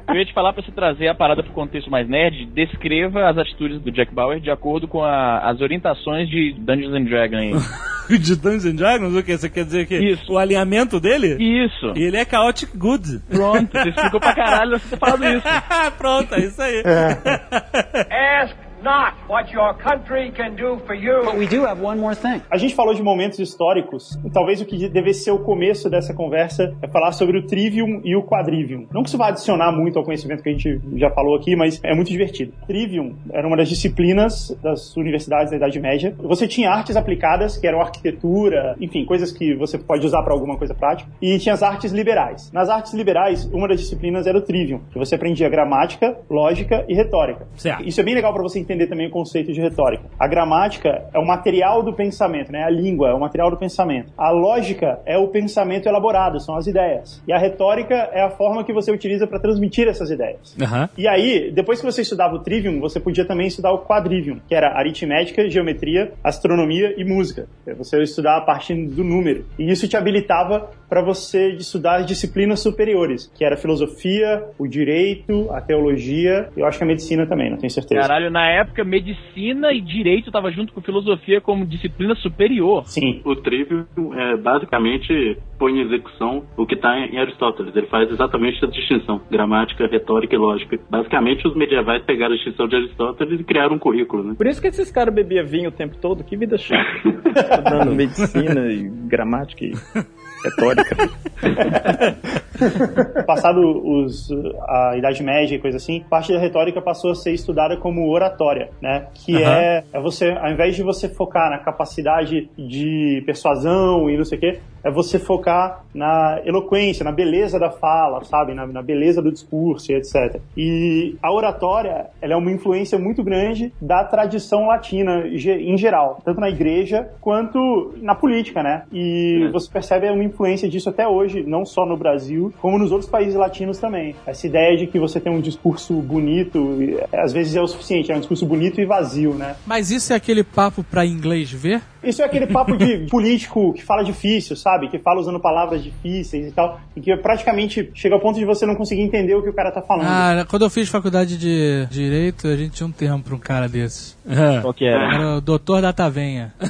Eu ia te falar pra você trazer a parada pro contexto mais nerd, descreva as atitudes do Jack Bauer de acordo com a- as orientações de Dungeons and Dragons aí. de Dungeons and Dragons, o que? Você quer dizer que Isso. o alinhamento dele? Isso. E ele é chaotic good. Pronto, você explicou pra caralho você ter falado isso. Pronto, é isso aí. Ask not what your country can do for you. But we do have one more thing. A gente falou de momentos históricos, e talvez o que deve ser o começo dessa conversa é falar sobre o Trivium e o Quadrivium. Não que isso vá adicionar muito ao conhecimento que a gente já falou aqui, mas é muito divertido. Trivium era uma das disciplinas das universidades da Idade Média. Você tinha artes aplicadas, que eram arquitetura, enfim, coisas que você pode usar para alguma coisa prática, e tinha as artes liberais. Nas artes liberais, uma das disciplinas era o Trivium, que você aprendia gramática, lógica e retórica. Certo. Isso é bem legal para você entender também o conceito de retórica. A gramática é o material do pensamento, né? A língua é o material do pensamento. A lógica é o pensamento elaborado, são as ideias. E a retórica é a forma que você utiliza para transmitir essas ideias. Aham. E aí, depois que você estudava o Trivium, você podia também estudar o Quadrivium, que era aritmética, geometria, astronomia e música. Você ia estudar a partir do número. E isso te habilitava para você estudar as disciplinas superiores, que era a filosofia, o direito, a teologia, e eu acho que a medicina também, não tenho certeza. Caralho, na época, medicina e direito tava junto com filosofia como disciplina superior. Sim. O Trivium é basicamente põe em execução o que está em Aristóteles. Ele faz exatamente essa distinção: gramática, retórica e lógica. Basicamente, os medievais pegaram a distinção de Aristóteles e criaram um currículo, né? Por isso que esses caras bebiam vinho o tempo todo. Que vida chata. Estudando medicina e gramática e retórica. Passado os, a Idade Média e coisa assim, parte da retórica passou a ser estudada como oratória, né? Que Aham. é, é você, ao invés de você focar na capacidade de persuasão e não sei o quê, é você focar na eloquência, na beleza da fala, sabe? Na, na beleza do discurso e etc. E a oratória, ela é uma influência muito grande da tradição latina em geral, tanto na igreja quanto na política, né? E É. você percebe uma influência disso até hoje, não só no Brasil, como nos outros países latinos também. Essa ideia de que você tem um discurso bonito, e, às vezes é o suficiente, é um discurso bonito e vazio, né? Mas isso é aquele papo pra inglês ver? Isso é aquele papo de político que fala difícil, sabe? Que fala usando palavras difíceis e tal, e que praticamente chega ao ponto de você não conseguir entender o que o cara tá falando. Ah, quando eu fiz faculdade de Direito, a gente tinha um termo pra um cara desses. Qual que era? Era o doutor da tavenha.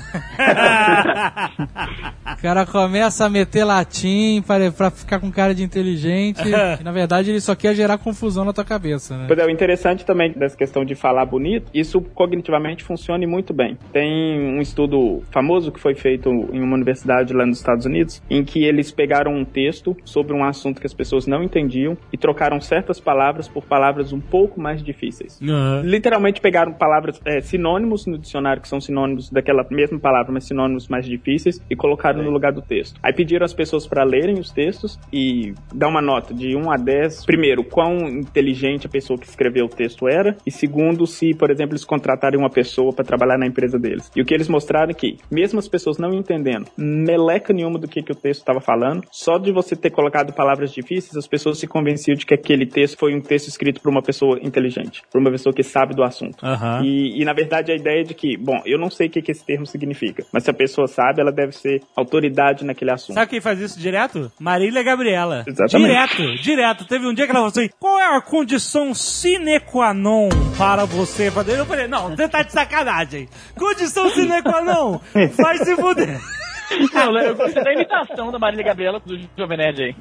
O cara começa a meter latim pra, pra ficar com cara de inteligente. e, na verdade, ele só quer gerar confusão na tua cabeça, né? Pois é, o interessante também dessa questão de falar bonito, isso cognitivamente funciona e muito bem. Tem um estudo famoso que foi feito em uma universidade lá nos Estados Unidos, em que eles pegaram um texto sobre um assunto que as pessoas não entendiam e trocaram certas palavras por palavras um pouco mais difíceis. Literalmente pegaram palavras, é, sinônimos no dicionário, que são sinônimos daquela mesma palavra, mas sinônimos mais difíceis, e colocaram no lugar do texto. Aí pediram pediram as pessoas para lerem os textos e dar uma nota de 1 a 10. Primeiro, quão inteligente a pessoa que escreveu o texto era, e segundo, se, por exemplo, eles contratarem uma pessoa para trabalhar na empresa deles. E o que eles mostraram é que, mesmo as pessoas não entendendo meleca nenhuma do que, que o texto estava falando, só de você ter colocado palavras difíceis, as pessoas se convenciam de que aquele texto foi um texto escrito por uma pessoa inteligente, por uma pessoa que sabe do assunto. Aham. E, e, na verdade a ideia é de que, bom, eu não sei o que, que esse termo significa, mas se a pessoa sabe, ela deve ser autoridade naquele assunto. Sabe quem faz isso direto? Marília Gabriela. Exatamente. Direto, direto. Teve um dia que ela falou assim: qual é a condição sine qua non para você fazer? Eu falei, não, você tá de sacanagem. Condição sine qua non. Vai se fuder. Não, eu gostei da imitação da Marília Gabriela do Jovem Nerd aí.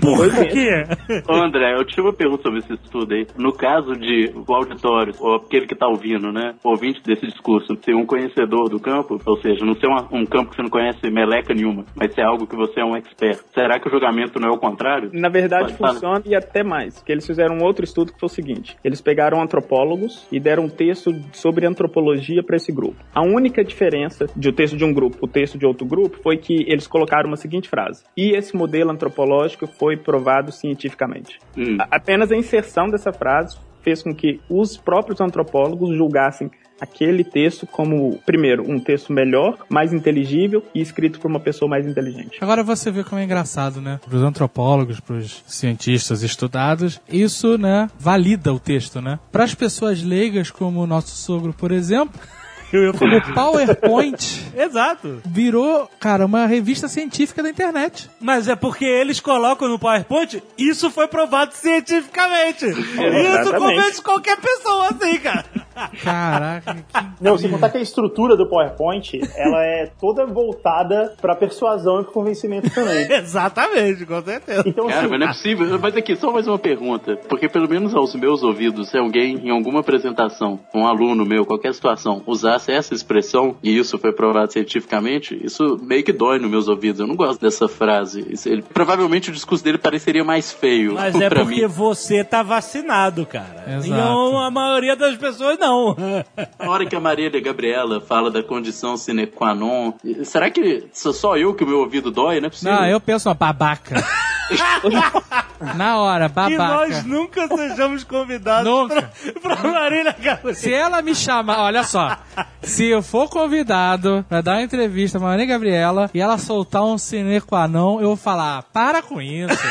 Por quê? Ô André, eu tive uma pergunta sobre esse estudo aí. No caso de o auditório, ou aquele que tá ouvindo, né? O ouvinte desse discurso, ser um conhecedor do campo, ou seja, não ser uma- um campo que você não conhece meleca nenhuma, mas ser algo que você é um expert. Será que o julgamento não é o contrário? Na verdade, Pode funciona e até mais. Porque eles fizeram um outro estudo que foi o seguinte: eles pegaram antropólogos e deram um texto sobre antropologia para esse grupo. A única diferença de o texto de um grupo pro texto de outro grupo foi que eles colocaram uma seguinte frase: e esse modelo antropológico foi provado cientificamente. Hum. A- Apenas a inserção dessa frase fez com que os próprios antropólogos julgassem aquele texto como, primeiro, um texto melhor, mais inteligível e escrito por uma pessoa mais inteligente. Agora você vê como é engraçado, né? Para os antropólogos, para os cientistas estudados, isso, né, valida o texto, né? Para as pessoas leigas, como o nosso sogro, por exemplo, o PowerPoint Exato. virou, cara, uma revista científica da internet. Mas é porque eles colocam no PowerPoint, isso foi provado cientificamente. Isso Exatamente. convence qualquer pessoa assim, cara. Caraca, que... Não, sem contar que a estrutura do PowerPoint, ela é toda voltada pra persuasão e pro convencimento também. Exatamente, com certeza. Então, Cara, assim, mas não é possível. Mas aqui, só mais uma pergunta. Porque pelo menos aos meus ouvidos, se alguém em alguma apresentação, um aluno meu, qualquer situação, usasse essa expressão e isso foi provado cientificamente, isso meio que dói nos meus ouvidos. Eu não gosto dessa frase. Isso- ele- provavelmente o discurso dele pareceria mais feio. Mas é porque mim. você tá vacinado, cara. Exato. Então a maioria das pessoas não. Na hora que a Maria Gabriela fala da condição sine qua non, será que sou só eu que o meu ouvido dói? Não é possível. Não, eu penso uma babaca. Na hora, E babaca. nós nunca sejamos convidados Nunca. pra, pra Marília Gabriela. Se ela me chamar, olha só. Se eu for convidado pra dar uma entrevista pra Maria Gabriela e ela soltar um sine qua non, eu vou falar, para com isso.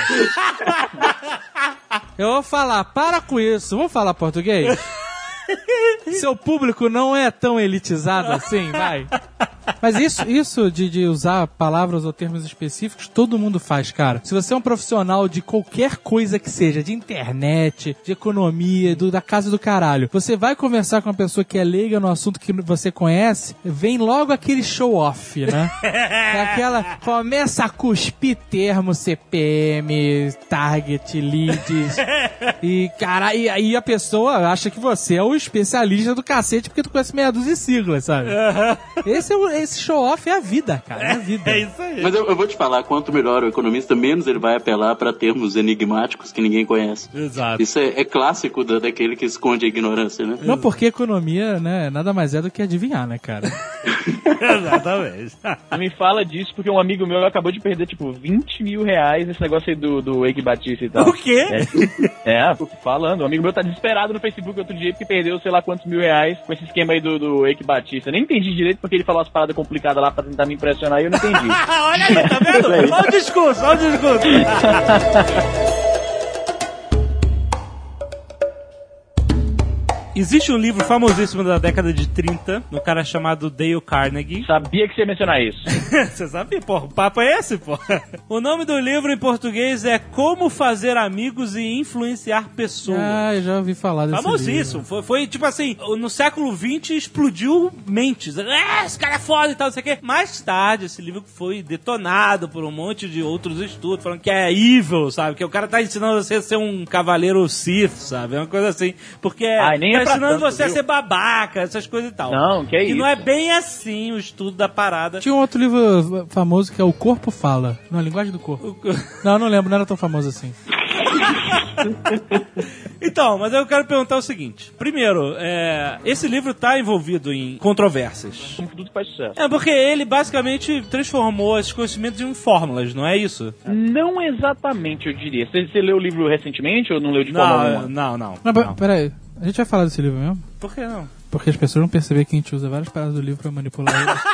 Eu vou falar, para com isso. Vamos falar português? Seu público não é tão elitizado assim, vai. Mas isso, isso de, de usar palavras ou termos específicos, todo mundo faz, cara. Se você é um profissional de qualquer coisa que seja, de internet, de economia, do, da casa do caralho, você vai conversar com uma pessoa que é leiga no assunto que você conhece, vem logo aquele show-off, né? É aquela. Começa a cuspir termo CPM, target, leads. E, cara, e aí a pessoa acha que você é o especialista do cacete porque tu conhece meia dúzia de siglas, sabe? Esse, é o- esse show-off é a vida, cara. É a vida. É isso aí. Mas eu, eu vou te falar, quanto melhor o economista, menos ele vai apelar para termos enigmáticos que ninguém conhece. Exato. Isso é, é clássico da- daquele que esconde a ignorância, né? Não, porque economia, né, nada mais é do que adivinhar, né, cara? Exatamente. Me fala disso porque um amigo meu acabou de perder, tipo, 20 mil reais nesse negócio aí do, do Eike Batista e tal. O quê? É, é, tô falando. Um amigo meu tá desesperado no Facebook outro dia porque perdeu sei lá quantos mil reais com esse esquema aí do, do Eike Batista. Eu nem entendi direito porque ele falou as paradas complicadas lá pra tentar me impressionar e eu não entendi. olha aí, tá vendo? Olha o discurso, olha o discurso. Existe um livro famosíssimo da década de 30, do cara chamado Dale Carnegie. Sabia que você ia mencionar isso. Você sabe, pô, o papo é esse, pô. O nome do livro em português é Como Fazer Amigos e Influenciar Pessoas. Ah, eu já ouvi falar desse Famosíssimo. livro. Foi, foi tipo assim, no século XX explodiu mentes. Ah, esse cara é foda e tal, não sei o quê. Mais tarde, esse livro foi detonado por um monte de outros estudos, falando que é evil, sabe? Que o cara tá ensinando você a ser um cavaleiro Sith, sabe? É uma coisa assim. Porque Ai, nem tá ensinando você a ser babaca, essas coisas e tal. Não, que é E isso. não é bem assim o estudo da parada. Tinha um outro livro famoso que é O Corpo Fala. Não, a linguagem do corpo. Não, não lembro, não era tão famoso assim. Então, mas eu quero perguntar o seguinte. Primeiro, é, esse livro tá envolvido em controvérsias. Como tudo faz sucesso. É, porque ele basicamente transformou esses conhecimentos em fórmulas, não é isso? Não exatamente, eu diria. Você, você leu o livro recentemente ou não leu de forma Não, alguma? não, não. Não, não. peraí. A gente vai falar desse livro mesmo? Por que não? Porque as pessoas vão perceber que a gente usa várias paradas do livro pra manipular ele.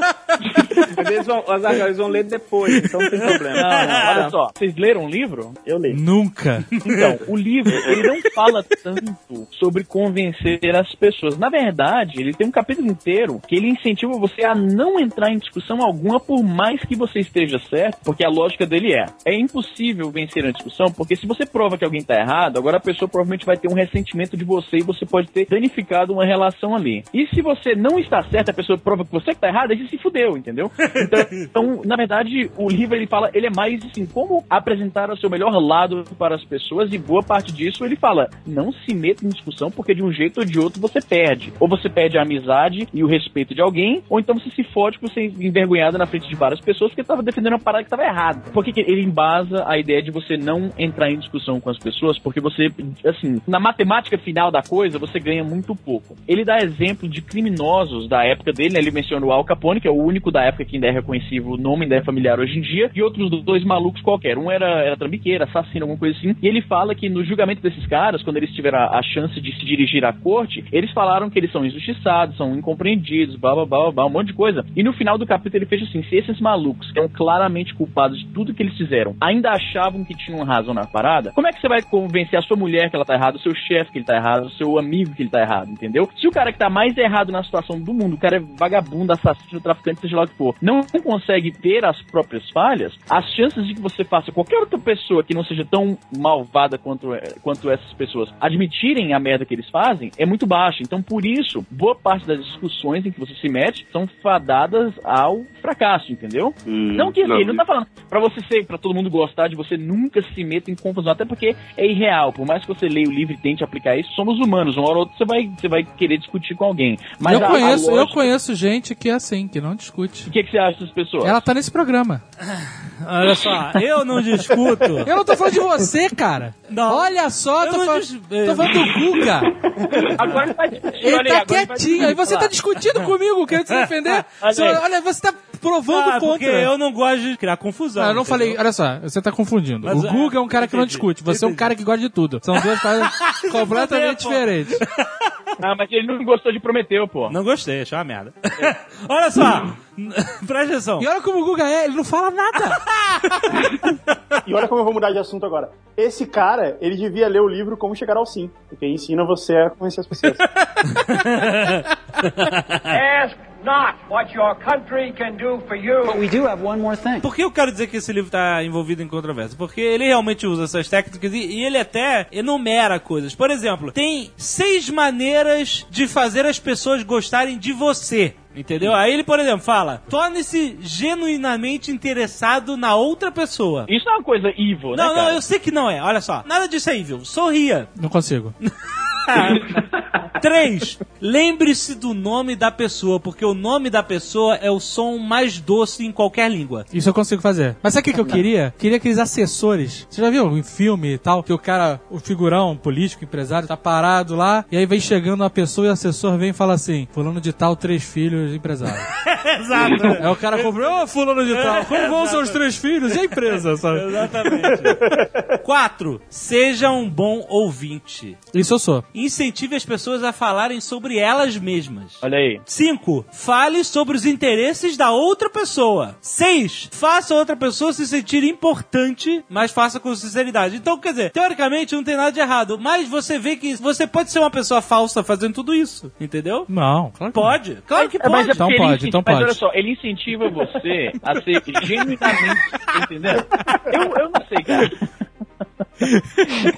Eles vão, Azaghal, eles vão ler depois, então não tem problema. Não, não, olha só. Vocês leram um livro? Eu leio. Nunca. Então, o livro, ele não fala tanto sobre convencer as pessoas. Na verdade, ele tem um capítulo inteiro que ele incentiva você a não entrar em discussão alguma por mais que você esteja certo, porque a lógica dele é, é impossível vencer a discussão, porque se você prova que alguém tá errado, agora a pessoa provavelmente vai ter um ressentimento de você e você pode ter danificado uma relação ali. E se você não está certo, a pessoa prova que você que tá errado, aí você se fudeu, entendeu? Então, então, na verdade, o livro ele fala, ele é mais assim, como apresentar o seu melhor lado para as pessoas e boa parte disso ele fala, não se meta em discussão porque de um jeito ou de outro você perde. Ou você perde a amizade e o respeito de alguém, ou então você se fode por ser envergonhado na frente de várias pessoas porque estava defendendo uma parada que estava errada. Por que que ele embasa a ideia de você não entrar em discussão com as pessoas? Porque você, assim, na matemática final da coisa, você ganha muito pouco. Ele dá exemplo de criminosos da época dele, né? ele menciona o Al Capone, que é o único da época que ainda é reconhecível, o nome ainda é familiar hoje em dia, e outros dois malucos qualquer. Um era, era trambiqueiro, assassino, alguma coisa assim. E ele fala que no julgamento desses caras, quando eles tiveram a, a chance de se dirigir à corte, eles falaram que eles são injustiçados, são incompreendidos, blá blá blá blá, um monte de coisa. E no final do capítulo ele fez assim: se esses malucos, que eram claramente culpados de tudo que eles fizeram, ainda achavam que tinham razão na parada, como é que você vai convencer a sua mulher que ela tá errada, o seu chefe que ele tá errado, o seu amigo que ele tá errado, entendeu? Se o cara que tá mais errado na situação do mundo, o cara é vagabundo, assassino, traficante, seja lá o que for, não consegue ter as próprias falhas, as chances de que você faça qualquer outra pessoa que não seja tão malvada quanto, eh, quanto essas pessoas admitirem a merda que eles fazem é muito baixa. Então, por isso, boa parte das discussões em que você se mete são fadadas ao fracasso, entendeu? Hum, não que assim, não. ele não tá falando pra você ser, pra todo mundo gostar de você nunca se meta em confusão, até porque é irreal. Por mais que você leia o livro e tente aplicar isso, somos humanos. Uma hora ou outra você vai, você vai querer discutir com alguém. Mas eu, a- a conheço, eu lógica- conheço gente que é assim, que não discute. O que, que você acha dessas pessoas? Ela tá nesse programa. Olha só, eu não discuto. Eu não tô falando de você, cara. Não. Olha só, Eu tô, não fal- dis- tô falando do Guga. Agora discutir, Ele olha tá quietinho. Aí você tá discutindo comigo, querendo se defender. Olha Você-. Olha, você tá provando Ah, porque contra. eu não gosto de criar confusão. Não, eu não entendeu? falei, olha só, você tá confundindo. Mas, o é, Guga é um cara que não discute, você é um cara que gosta de tudo. São duas coisas completamente pô. diferentes. Ah, mas ele não gostou de Prometeu, pô. Não gostei, achei uma merda. Olha só, presta atenção. E olha como o Guga é, ele não fala nada. E olha como eu vou mudar de assunto agora. Esse cara, ele devia ler o livro Como Chegar ao Sim, porque ensina você a conhecer as pessoas. Ask not what your country can do for you. Por que eu quero dizer que esse livro está envolvido em controvérsia? Porque ele realmente usa essas técnicas e, e ele até enumera coisas. Por exemplo, tem seis maneiras de fazer as pessoas gostarem de você. Entendeu? Aí ele, por exemplo, fala: torne-se genuinamente interessado na outra pessoa. Isso é uma coisa evil, né, Não, cara? não, eu sei que não é. Olha só. Nada disso é evil. Sorria. Não consigo. Três, lembre-se do nome da pessoa, porque o nome da pessoa é o som mais doce em qualquer língua. Isso eu consigo fazer. Mas sabe o que, eu queria? Queria aqueles assessores. Você já viu em filme e tal? Que o cara, o figurão, político, empresário, tá parado lá. E aí vem chegando uma pessoa e o assessor vem e fala assim: Fulano de tal, três filhos, empresário. Exato. Aí o cara compra, ô Fulano de tal, como vão seus três filhos e a empresa, sabe? Exatamente. Quatro, seja um bom ouvinte. Isso eu sou. Incentive as pessoas a falarem sobre elas mesmas. Olha aí. 5. Fale sobre os interesses da outra pessoa. 6. Faça a outra pessoa se sentir importante, mas faça com sinceridade. Então, quer dizer, teoricamente não tem nada de errado, mas você vê que você pode ser uma pessoa falsa fazendo tudo isso, entendeu? Não, claro que não. Pode, claro que É, mas pode. é Então ele pode, incenti- então Mas pode. olha só, ele incentiva você a ser genuinamente, entendeu? Eu, eu não sei, cara.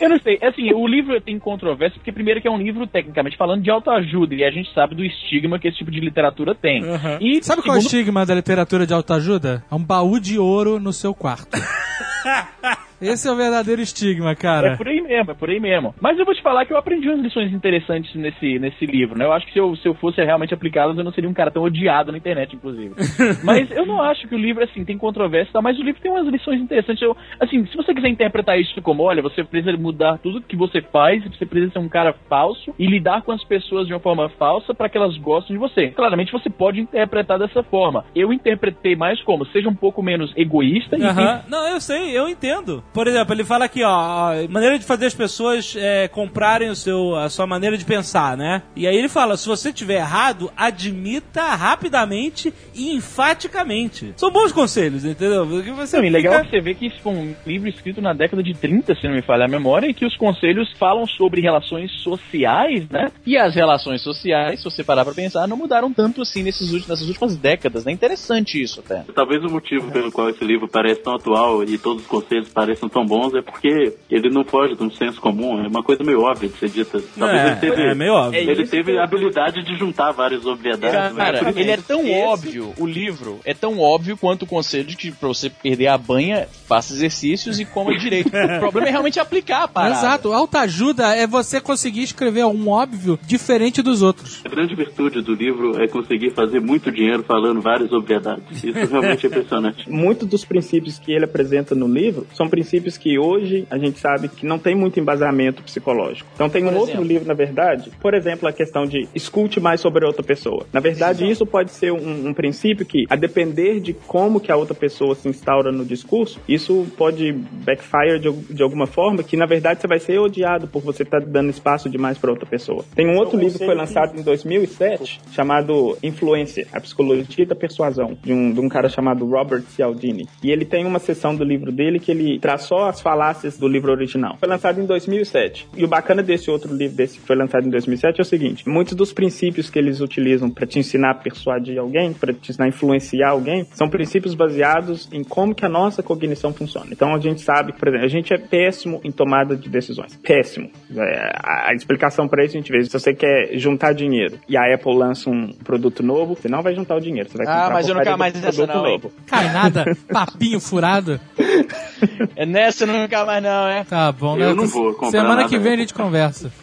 Eu não sei, assim, o livro tem controvérsia, porque primeiro que é um livro, tecnicamente falando, de autoajuda, e a gente sabe do estigma que esse tipo de literatura tem. Uhum. E Sabe qual é o segundo, estigma da literatura de autoajuda? É um baú de ouro no seu quarto. Esse é o verdadeiro estigma, É cara. por aí mesmo, é por aí mesmo. Mas eu vou te falar que eu aprendi umas lições interessantes nesse, nesse livro, né? Eu acho que se eu, se eu fosse realmente aplicá-las, eu não seria um cara tão odiado na internet, inclusive. mas eu não acho que o livro, assim, tem controvérsia, tá? mas o livro tem umas lições interessantes. Eu, assim, se você quiser interpretar isso como, olha, você precisa mudar tudo que você faz, você precisa ser um cara falso e lidar com as pessoas de uma forma falsa para que elas gostem de você. Claramente você pode interpretar dessa forma. Eu interpretei mais como, seja um pouco menos egoísta e Aham. Não, eu sei, eu entendo. Por exemplo, ele fala aqui, ó, ó, maneira de fazer as pessoas é, comprarem o seu, a sua maneira de pensar, né? E aí ele fala, se você tiver errado, admita rapidamente e enfaticamente. São bons conselhos, entendeu? Porque você Não, e legal fica- que você vê que isso foi um livro escrito na década de 30, se não me falha a memória, e que os conselhos falam sobre relações sociais, né? E as relações sociais, se você parar pra pensar, não mudaram tanto assim nesses últimos, nessas últimas décadas, né? Interessante isso até. Talvez o motivo pelo qual esse livro parece tão atual e todos os conselhos pareçam tão bons é porque ele não foge de um senso comum, é uma coisa meio óbvia de ser dita. Talvez É, ele teve, é meio óbvio. Ele teve a habilidade de juntar várias obviedades. né? Cara, Por ele é tão esse- óbvio, o livro é tão óbvio quanto o conselho de que pra você perder a banha, faça exercícios e coma direito. o problema é realmente aplicar a parada. Exato. Autoajuda é você conseguir escrever um óbvio diferente dos outros. A grande virtude do livro é conseguir fazer muito dinheiro falando várias obviedades. Isso realmente é impressionante. Muitos dos princípios que ele apresenta no livro são princípios que hoje a gente sabe que não tem muito embasamento psicológico. Então tem um Por outro exemplo? livro, na verdade, por exemplo, a questão de escute mais sobre a outra pessoa. Na verdade, isso pode ser um, um princípio que, a depender de como que a outra pessoa se instaura no discurso, isso pode backfire de, de alguma forma, que na verdade você vai ser odiado por você estar dando espaço demais para outra pessoa. Tem um outro livro que foi lançado em 2007 chamado Influência, a psicologia da persuasão, de um, de um cara chamado Robert Cialdini. E ele tem uma seção do livro dele que ele traz só as falácias do livro original. Foi lançado em 2007. E o bacana desse outro livro desse que foi lançado em 2007 é o seguinte: muitos dos princípios que eles utilizam para te ensinar a persuadir alguém, para te ensinar a influenciar alguém, são princípios baseados em como que a nossa cognição funciona. Então a gente sabe, por exemplo, a gente é péssimo em tomada de decisões. Péssimo. É, a, explicação para isso a gente vê. Se você quer juntar dinheiro e a Apple lança um produto novo, você não vai juntar o dinheiro. Você vai Ah, comprar mas eu não quero mais produto não, novo. Cai nada. Papinho furado. É nessa não ficar mais não, é? Tá bom, Eu né? não vou comprar Semana nada, que vem a gente conversa.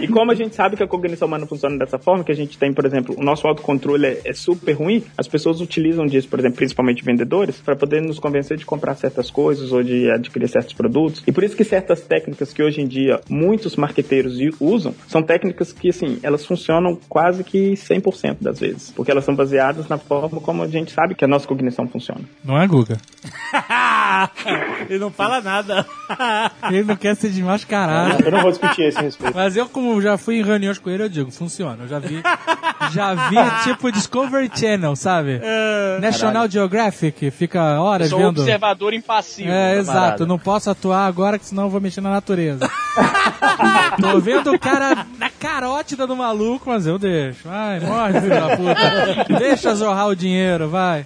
E como a gente sabe que a cognição humana funciona dessa forma, que a gente tem, por exemplo, o nosso autocontrole é, é super ruim, as pessoas utilizam disso, por exemplo, principalmente vendedores, para poder nos convencer de comprar certas coisas ou de adquirir certos produtos. E por isso que certas técnicas que hoje em dia muitos marqueteiros usam, são técnicas que, assim, elas funcionam quase que 100% das vezes. Porque elas são baseadas na forma como a gente sabe que a nossa cognição funciona. Não é, Guga? Ele não fala nada. Ele não quer ser desmascarado. Eu não vou discutir esse respeito. Mas eu, como já fui em reuniões com ele, eu digo, funciona. Eu já vi. Já vi tipo Discovery Channel, sabe? National Geographic, fica horas Sou vendo. observador impassivo. É, exato. parada. Não posso atuar agora, que senão eu vou mexer na natureza. Tô vendo o cara na carótida do maluco, mas eu deixo. Vai, morre, filho da puta. Deixa zorrar o dinheiro, vai.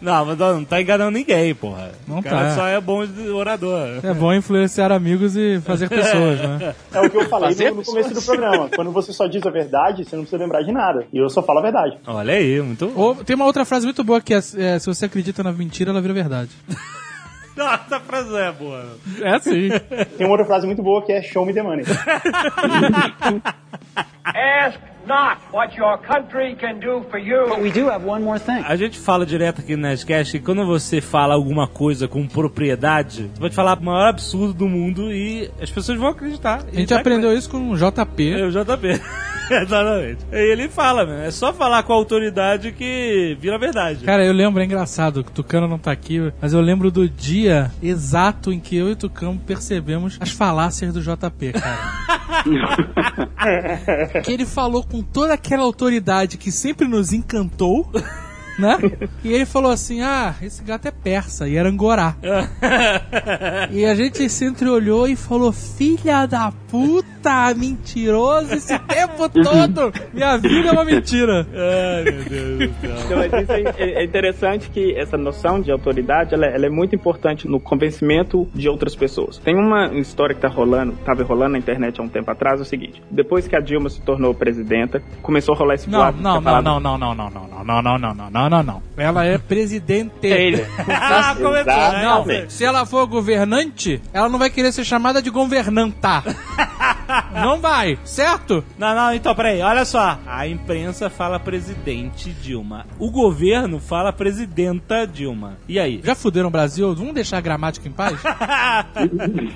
Não, mas não tá enganando ninguém, porra. Não o cara tá. só é bom orador. É bom influenciar amigos e fazer pessoas, né? É o que eu falei Fazer no, no começo do programa. Quando você só diz a verdade, você não precisa lembrar de nada. E eu só falo a verdade. Olha aí, muito Ou, tem uma outra frase muito boa que é, é, se você acredita na mentira, ela vira verdade. Nossa, essa frase é boa. É sim. Tem uma outra frase muito boa que é show me the money. Ask not what your country can do for you. A gente fala direto aqui no Nerdcast que quando você fala alguma coisa com propriedade, você pode falar o maior absurdo do mundo e as pessoas vão acreditar. A gente aprendeu isso com o JP. É o JP. Exatamente. E ele fala, meu, é só falar com a autoridade que vira verdade. Cara, eu lembro, é engraçado, que o Tucano não tá aqui, mas eu lembro do dia exato em que eu e o Tucano percebemos as falácias do JP, cara. que ele falou com toda aquela autoridade que sempre nos encantou. Né? E ele falou assim: Ah, esse gato é persa e era angorá. e a gente se entreolhou e falou: Filha da puta, mentiroso esse tempo todo! Minha vida é uma mentira. Ai, meu Deus do céu. Então, mas isso é, é- é interessante que essa noção de autoridade, ela, é- ela é muito importante no convencimento de outras pessoas. Tem uma história que tá rolando, tava rolando na internet há um tempo atrás, é o seguinte, depois que a Dilma se tornou presidenta, começou a rolar esse Não, boato não, a não, palavra- não, não, não, não, não, não, não, não, não, não, não, não, não. Ela é presidente. Ele. ah, começou. Não, se ela for governante, ela não vai querer ser chamada de governanta. não vai, certo? Não, não, então peraí, olha só. A imprensa fala presidente Dilma. O governo fala presidenta Dilma. E aí? Já fuderam o Brasil? Vamos deixar a gramática em paz?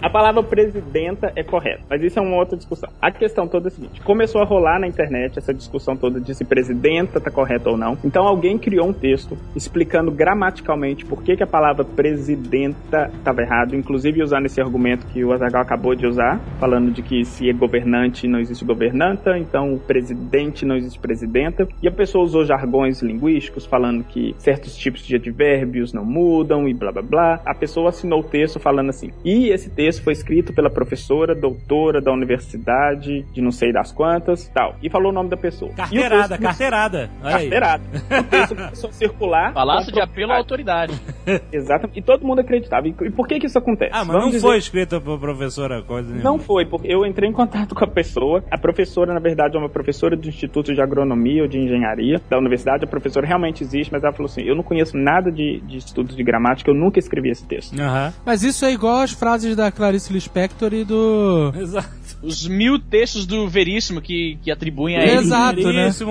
A palavra presidenta é correta, mas isso é uma outra discussão. A questão toda é a seguinte: começou a rolar na internet essa discussão toda de se presidenta tá correta ou não. Então alguém criou um texto explicando gramaticalmente por que, que a palavra presidenta estava errado, inclusive usando esse argumento que o Azaghal acabou de usar, falando de que se é governante não existe governanta, então presidente não existe presidenta. E a pessoa usou jargões linguísticos falando que certos tipos de advérbios não mudam e blá blá blá. A pessoa assinou o texto falando assim. E esse texto foi escrito pela professora, doutora da universidade, de não sei das quantas, tal. E falou o nome da pessoa. Carteirada, texto- carteirada. Olha aí. Carteirada. O texto começou a circular. Palácio de apelo à autoridade. Exatamente. E todo mundo acreditava. E por que que isso acontece? Ah, mas Vamos não dizer- foi escrita por professora coisa nenhuma. Não foi, porque eu entrei em contato com a pessoa. A professora, na verdade, é uma professora do Instituto de Agronomia ou de Engenharia da universidade. A professora realmente existe, mas ela falou assim: eu não conheço nada de, de estudos de gramática, eu nunca escrevi esse texto. Aham. Mas isso é igual às frases da Clarice Lispector e do... Exato. Os mil textos do Veríssimo que, que atribuem a ele. Exato, né? De faço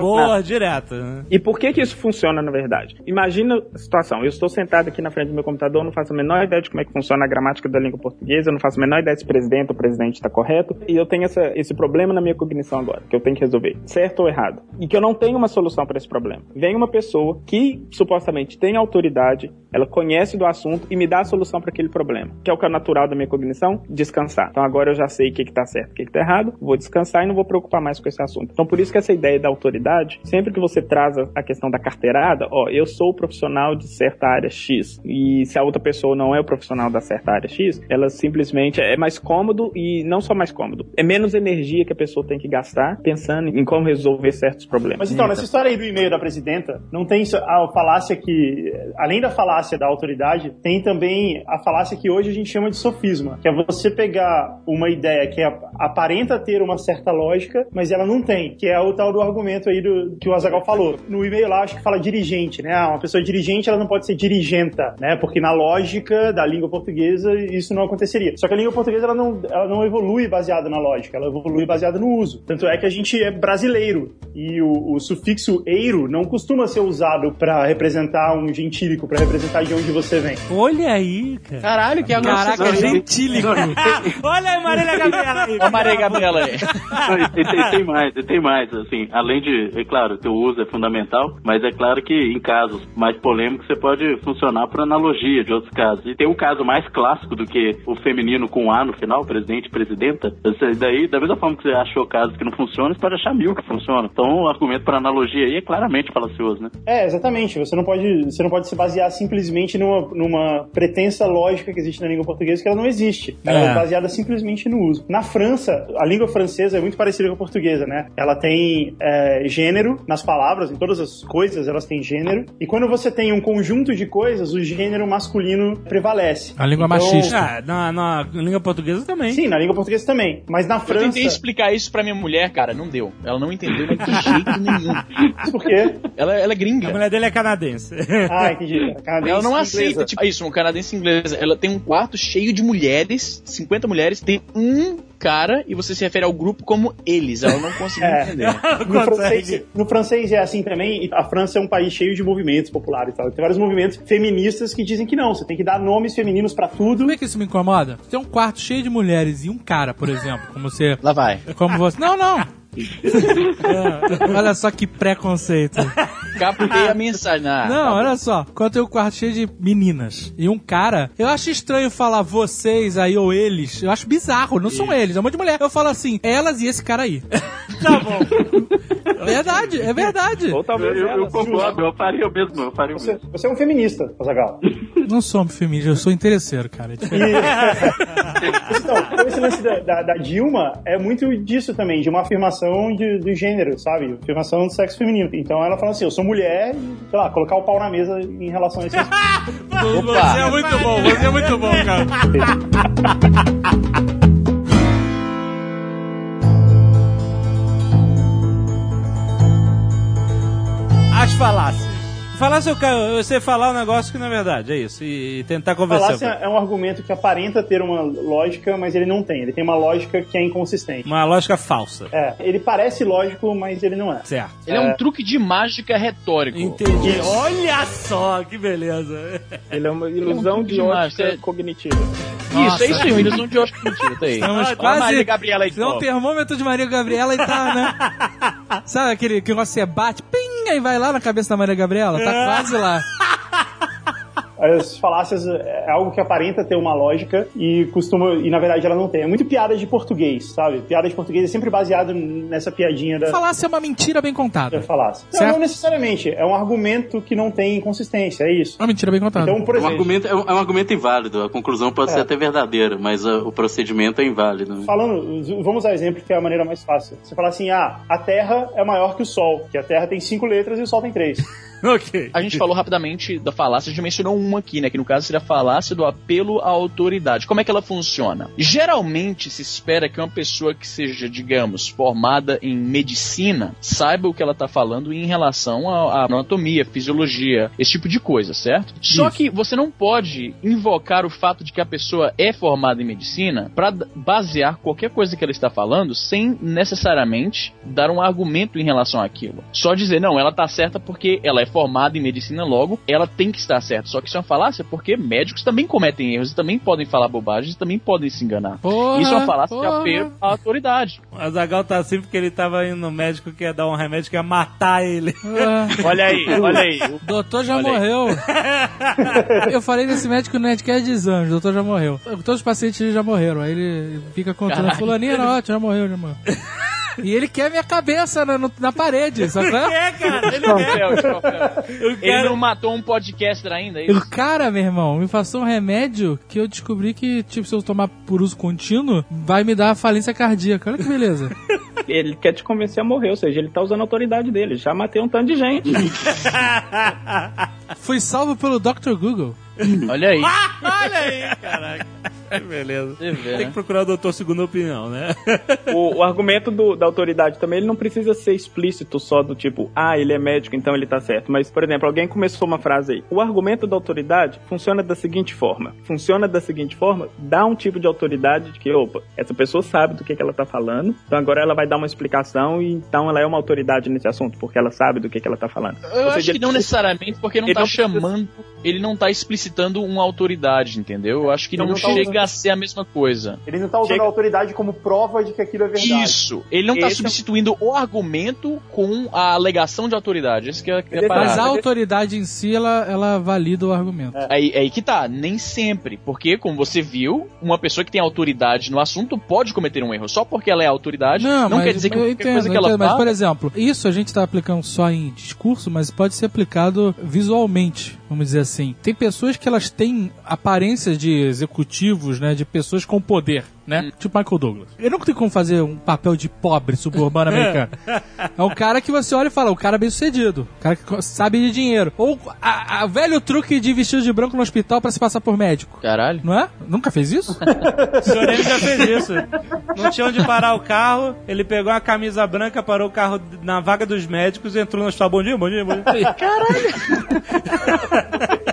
boa, nada. direto. né? E por que que isso funciona, na verdade? Imagina a situação, eu estou sentado aqui na frente do meu computador, não faço a menor ideia de como é que funciona a gramática da língua portuguesa, eu não faço a menor ideia se presidente ou presidente está correto, e eu tenho essa- esse problema na minha cognição agora, que eu tenho que resolver, certo ou errado, e que eu não tenho uma solução para esse problema. Vem uma pessoa que supostamente tem autoridade, ela conhece do assunto e me dá a solução para aquele problema, que é o que é natural da minha cognição, descansar. Então agora eu já sei o que está certo, o que está errado, vou descansar e não vou preocupar mais com esse assunto. Então por isso que essa ideia da autoridade, sempre que você traz a- a questão da carteirada, ó, eu sou o profissional de certa área X, e se a outra pessoa não é o profissional da certa área X, ela simplesmente é mais cômodo e não só mais cômodo, é menos energia que a pessoa tem que gastar pensando em como resolver certos problemas. Mas então, nessa história aí do e-mail da presidenta, não tem a falácia que, além da falácia da autoridade, tem também a falácia que hoje a gente chama de sofisma, que é você pegar uma ideia que aparenta ter uma certa lógica, mas ela não tem, que é o tal do argumento aí do, que o Azagal falou. No e-mail lá, acho que fala dirigente, né? Ah, Uma pessoa dirigente, ela não pode ser dirigenta, né? Porque na lógica da língua portuguesa, isso não aconteceria. Só que a língua portuguesa, ela não, ela não evolui baseada na lógica, ela evolui baseada no uso. Tanto é que a gente é brasileiro e o, o sufixo eiro não costuma ser usado para representar um gentílico, para representar de onde você vem. Olha aí, cara. Caralho, que Caraca, Nossa, gentílico. Olha aí, Marília Gabriela aí. A Maria Gabriela aí. E tem, tem- tem mais, e tem mais, assim, além de, é claro, que o uso é fundamental, mas é claro que em casos mais polêmicos você pode funcionar por analogia de outros casos. E tem um caso mais clássico do que o feminino com A no final, presidente presidenta. Esse daí, da mesma forma que você achou casos que não funcionam, você pode achar mil que funcionam. Então o argumento para analogia aí é claramente falacioso, né? É, exatamente. Você não pode, você não pode se basear simplesmente numa, numa pretensa lógica que existe na língua portuguesa que ela não existe. Ela é. É. baseada simplesmente no uso. Na França, a língua francesa é muito parecida com a portuguesa, né? Ela tem é, gênero nas palavras, em todas as coisas elas têm gênero. E quando você tem um conjunto de coisas, o gênero masculino prevalece. A língua Então, machista. Ah, na, na língua portuguesa também. Sim, na língua portuguesa também. Mas na Eu França. tentei explicar isso pra minha mulher, cara, não deu. Ela não entendeu de jeito nenhum. Por quê? Ela, ela é A gringa. mulher dele é canadense. Ah, entendi. Canadense, Ela não inglesa. aceita, tipo, isso, uma canadense inglesa. Ela tem um quarto cheio de mulheres, 50 mulheres, tem um cara e você se refere ao grupo como eles. Ela não conseguiu É. entender. No francês, no francês é assim também, e a França é um país cheio de movimentos populares e tal. Tem vários movimentos feministas que dizem que não, você tem que dar nomes femininos pra tudo. Como é que isso me incomoda? Tem um quarto cheio de mulheres e um cara, por exemplo, como você. Lá vai. Como você. Não, não! É, olha só que preconceito. Captei a mensagem. Ah, Não, tá olha só. Quando tem um quarto cheio de meninas e um cara, eu acho estranho falar vocês aí ou eles. Eu acho bizarro. Não são eles, é um monte de mulher. Eu falo assim, elas e esse cara aí. tá bom. Verdade, é verdade. Ou talvez Eu, eu elas. concordo, eu faria o mesmo, eu faria o Você, mesmo. você é um feminista, Azagal. Não sou um feminista, eu sou interesseiro, cara. É. Então, então, esse lance da, da- da Dilma é muito disso também, de uma afirmação de, do gênero, sabe? Afirmação do sexo feminino. Então ela fala assim: eu sou mulher e, sei lá, colocar o pau na mesa em relação a esse Você é muito bom, você é muito bom, cara. As falácias. Falácia é você falar um negócio que não é verdade, é isso. E, e tentar convencer. Falácia é um argumento que aparenta ter uma lógica, mas ele não tem. Ele tem uma lógica que é inconsistente. Uma lógica falsa. É, ele parece lógico, mas ele não é. Certo. Ele é, um truque de mágica retórico. Entendi. Olha só, que beleza. Ele é uma ilusão de ótica cognitiva. Isso, é isso aí, uma ilusão de ótica cognitiva. Tá aí. Estamos Olha a quase. Maria Gabriela aí. Não, o termômetro de Maria Gabriela e tá, né? Sabe aquele que você bate, ping, e vai lá na cabeça da Maria Gabriela? Tá quase lá. As falácias é algo que aparenta ter uma lógica e costuma. E na verdade ela não tem. É muito piada de português, sabe? Piada de português é sempre baseado nessa piadinha da. Falácia é uma mentira bem da contada. falácia. Não, Certo. não necessariamente. É um argumento que não tem consistência, é isso. Uma mentira bem contada. Então, por É um exemplo, argumento, é um, é um argumento inválido. A conclusão pode É. ser até verdadeira, mas ah, o procedimento é inválido. falando, vamos usar exemplo que é a maneira mais fácil. Você fala assim: ah, a Terra é maior que o Sol, que a Terra tem cinco letras e o Sol tem três. ok. A gente falou rapidamente da falácia, a gente mencionou uma aqui, né? Que no caso seria a falácia do apelo à autoridade. Como é que ela funciona? Geralmente se espera que uma pessoa que seja, digamos, formada em medicina saiba o que ela tá falando em relação à anatomia, fisiologia, esse tipo de coisa, certo? Só que você não pode invocar o fato de que a pessoa é formada em medicina para basear qualquer coisa que ela está falando sem necessariamente dar um argumento em relação àquilo. Só dizer, não, ela tá certa porque ela é formada em medicina, logo ela tem que estar certa. Só que isso é uma falácia porque médicos também cometem erros e também podem falar bobagens e também podem se enganar. Porra, isso é uma falácia de porra. apelo à autoridade. O Azagal tá assim porque ele tava indo no médico que ia dar um remédio que ia matar ele. Ah, Olha aí, olha aí. O doutor já Olha aí. morreu. Eu falei desse médico no Netcast de anos, o doutor já morreu. Todos os pacientes já morreram. Aí ele fica contando, Caralho. fulaninha não, já morreu, já morreu. E ele quer minha cabeça na, na parede, sabe? é? Cara, ele quer. Troféu. Eu Ele não matou um podcaster ainda, é isso? O cara, meu irmão, me passou um remédio que eu descobri que, tipo, se eu tomar por uso contínuo, vai me dar falência cardíaca. Olha que beleza. Ele quer te convencer a morrer, ou seja, ele tá usando a autoridade dele. Já matei um tanto de gente. Fui salvo pelo Dr. Google. Olha aí. Olha aí, caraca. Que beleza. Vê, Tem né? que procurar o doutor segunda opinião, né? O, o argumento do- da autoridade também, ele não precisa ser explícito só do tipo, ah, ele é médico, então ele tá certo. Mas, por exemplo, alguém começou uma frase aí. O argumento da autoridade funciona da seguinte forma. Funciona da seguinte forma, dá um tipo de autoridade de que, opa, essa pessoa sabe do que, que ela tá falando, então agora ela vai dar uma explicação e então ela é uma autoridade nesse assunto, porque ela sabe do que, que ela tá falando. Eu Ou acho seja, que não necessariamente, porque não ele tá não precisa- chamando, ele não tá explicitando uma autoridade, entendeu? Eu acho que Ele não, não tá chega usando- a ser a mesma coisa. Ele não tá usando Chega- a autoridade como prova de que aquilo é verdade. Isso. Ele não tá Esse é- substituindo o argumento com a alegação de autoridade. Esse que é, que é a Mas a autoridade em si, ela, ela valida o argumento. Aí, aí que tá, nem sempre. Porque, como você viu, uma pessoa que tem autoridade no assunto pode cometer um erro. Só porque ela é autoridade, não, mas quer dizer que qualquer entendo, coisa que eu ela entendo, mas fala. por exemplo, isso a gente tá aplicando só em discurso, mas pode ser aplicado visualmente, vamos dizer assim. Tem pessoas que elas têm aparência de executivos, né, de pessoas com poder, né? Hum. Tipo Michael Douglas. Eu nunca tem como fazer um papel de pobre suburbano americano. É um cara que você olha e fala, o cara é bem sucedido, o cara que sabe de dinheiro. Ou a, a velho truque de vestido de branco no hospital pra se passar por médico. Caralho. Não é? Nunca fez isso? O senhor M já fez isso. Não tinha onde parar o carro, ele pegou uma camisa branca, parou o carro na vaga dos médicos, entrou no hospital. Bom dia, bom dia, bom dia. Caralho!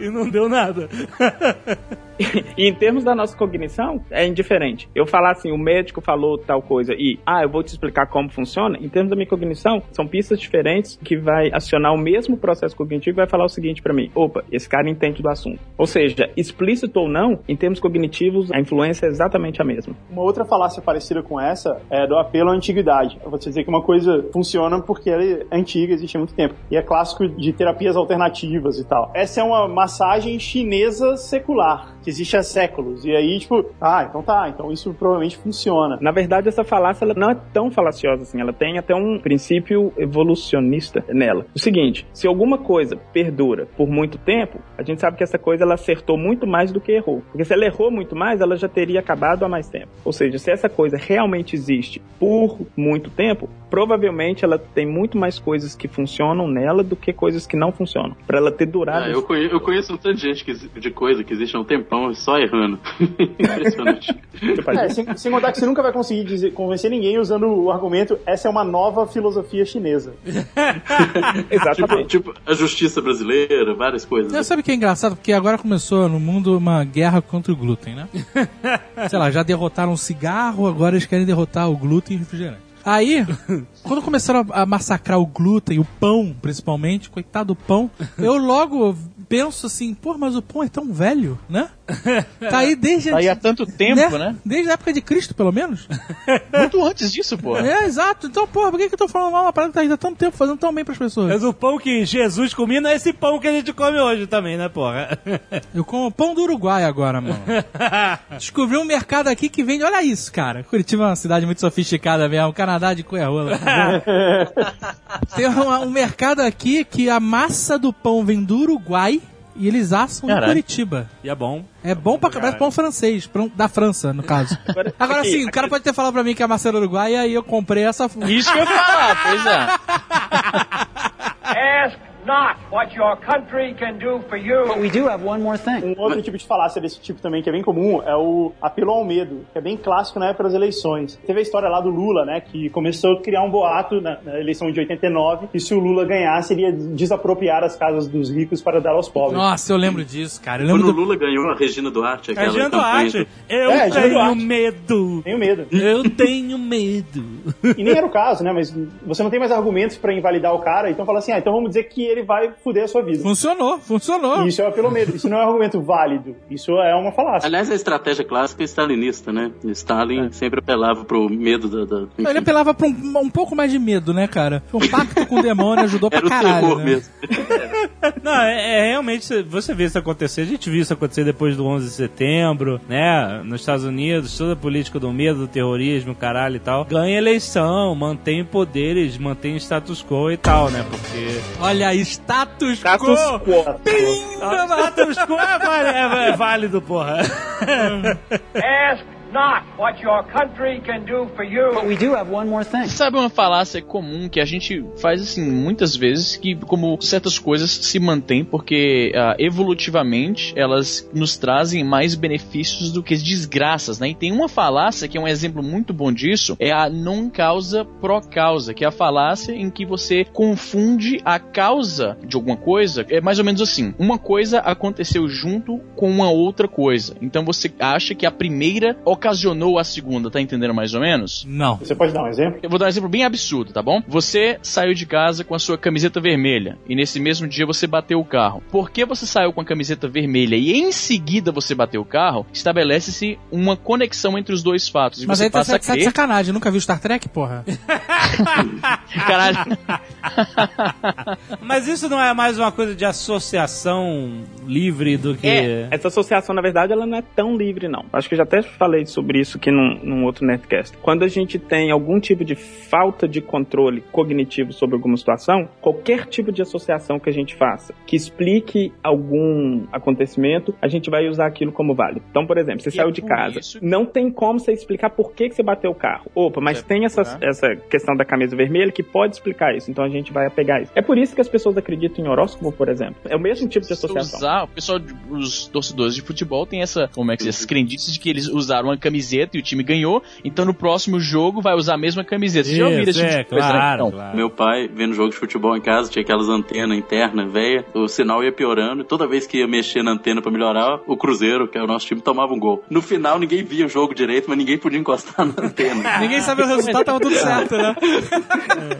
e não deu nada. E em termos da nossa cognição, é indiferente. Eu falar assim, o médico falou tal coisa e, ah, eu vou te explicar como funciona. Em termos da minha cognição, são pistas diferentes que vai acionar o mesmo processo cognitivo e vai falar o seguinte pra mim: opa, esse cara entende do assunto. Ou seja, explícito ou não, em termos cognitivos, a influência é exatamente a mesma. Uma outra falácia parecida com essa é do apelo à antiguidade. Eu vou dizer que uma coisa funciona porque ela é antiga, existe há muito tempo. E é clássico de terapias alternativas e tal. Essa é uma massagem chinesa secular, que existe há séculos. E aí, tipo, ah, então tá, então isso provavelmente funciona. Na verdade, essa falácia ela não é tão falaciosa assim. Ela tem até um princípio evolucionista nela. O seguinte: se alguma coisa perdura por muito tempo, a gente sabe que essa coisa ela acertou muito mais do que errou. Porque se ela errou muito mais, ela já teria acabado há mais tempo. Ou seja, se essa coisa realmente existe por muito tempo, provavelmente ela tem muito mais coisas que funcionam nela do que coisas que não funcionam. Para ela ter durado. Ah, eu, conheço, eu conheço um tanto de gente que, de coisa que existe há um tempão pão só errando. Impressionante. É, sem, sem contar que você nunca vai conseguir dizer- convencer ninguém usando o argumento essa é uma nova filosofia chinesa. Tipo, tipo, a justiça brasileira, várias coisas. Você sabe o que é engraçado? Porque agora começou no mundo uma guerra contra o glúten, né? Sei lá, já derrotaram o cigarro, agora eles querem derrotar o glúten e o refrigerante. Aí, quando começaram a a massacrar o glúten, o pão, principalmente, coitado do pão, eu logo penso assim, pô, mas o pão é tão velho, né? Tá aí desde... Tá aí há tanto tempo, né? Desde a época de Cristo, pelo menos. Muito antes disso, pô. É, exato. Então, porra, por que, que eu tô falando mal uma parada que tá aí há tanto tempo fazendo tão bem pras pessoas? Mas o pão que Jesus comia não é esse pão que a gente come hoje também, né, porra? Eu como pão do Uruguai agora, mano. Descobri um mercado aqui que vende. Olha isso, cara. Curitiba é uma cidade muito sofisticada mesmo. Canadá de Cuerrola. Tem um, um mercado aqui que a massa do pão vem do Uruguai e eles assam em Caralho. Curitiba. E é bom. É bom pra caralho. pão francês, pão da França, no caso. Agora aqui, sim, o cara pode ter falado pra mim que a massa Uruguai e aí eu comprei essa. Isso que eu ia falar, pois é. Ask not what your country can do for you. We do have one more thing. Um outro tipo de falácia desse tipo também, que é bem comum, é o apelo ao medo, que é bem clássico na época das eleições. Teve a história lá do Lula, né, que começou a criar um boato na, na eleição de 89, que se o Lula ganhasse, ele ia desapropriar as casas dos ricos para dar aos pobres. Nossa, eu lembro disso, cara. Eu Quando lembro o do... Lula ganhou a Regina Duarte, aquela Regina Duarte. Eu É, Regina tenho Duarte. medo. Tenho medo. Eu tenho medo. E nem era o caso, né, mas você não tem mais argumentos para invalidar o cara, então fala assim, ah, então vamos dizer que ele vai fuder a sua vida. Funcionou, funcionou. Isso é o apelo ao medo, isso não é um argumento válido, isso é uma falácia. Aliás, a estratégia clássica é stalinista, né? Stalin sempre apelava pro medo da. da enfim. Ele apelava pra um, um pouco mais de medo, né, cara? Um pacto com o demônio ajudou pra Era o terror né? mesmo. Não, é, é realmente, você vê isso acontecer. A gente viu isso acontecer depois do 11 de setembro, né? Nos Estados Unidos, toda a política do medo, do terrorismo, caralho e tal. Ganha eleição, mantém poderes, mantém status quo e tal, né? Porque. Olha aí, status, Status quo. quo. Status quo é, válido, é, é válido, porra. Ask not what your country can do for you. But we do have one more thing. Sabe uma falácia comum que a gente faz assim muitas vezes que como certas coisas se mantêm porque ah, evolutivamente elas nos trazem mais benefícios do que desgraças, né? E tem uma falácia que é um exemplo muito bom disso, é a não causa pro causa, que é a falácia em que você confunde a causa de alguma coisa, é mais ou menos assim, uma coisa aconteceu junto com uma outra coisa. Então você acha que a primeira ocasionou a segunda, tá entendendo mais ou menos? Não. Você pode dar um exemplo? Eu vou dar um exemplo bem absurdo, tá bom? Você saiu de casa com a sua camiseta vermelha e nesse mesmo dia você bateu o carro. Por que você saiu com a camiseta vermelha e em seguida você bateu o carro? Estabelece-se uma conexão entre os dois fatos. E Mas você aí tá, passa a tá de crer... sacanagem. Nunca viu Star Trek, porra? Caralho. Mas isso não é mais uma coisa de associação livre do que. É, essa associação, na verdade, ela não é tão livre, não. Acho que eu já até falei sobre isso aqui num, num outro Netcast. Quando a gente tem algum tipo de falta de controle cognitivo sobre alguma situação, qualquer tipo de associação que a gente faça que explique algum acontecimento, a gente vai usar aquilo como válido. Então, por exemplo, você E saiu é de casa, isso- não tem como você explicar por que, que você bateu o carro. Opa, mas Você tem essa, procurar. essa questão da camisa vermelha que pode explicar isso. Então a gente vai pegar isso. É por isso que as pessoas acreditam em horóscopo, por exemplo. É o mesmo tipo de associação. Usar, o pessoal, os torcedores de futebol tem essa, como é que se diz, essas crendices de que eles usaram uma camiseta e o time ganhou, então no próximo jogo vai usar a mesma camiseta. Você já ouviu Isso, esse tipo é, de coisa, né? claro, Então, claro. Meu pai, vendo jogo de futebol em casa, tinha aquelas antenas internas, velha, o sinal ia piorando, e toda vez que ia mexer na antena pra melhorar, o Cruzeiro, que é o nosso time, tomava um gol. No final, ninguém via o jogo direito, mas ninguém podia encostar na antena. Ninguém sabia o resultado, tava tudo certo, né?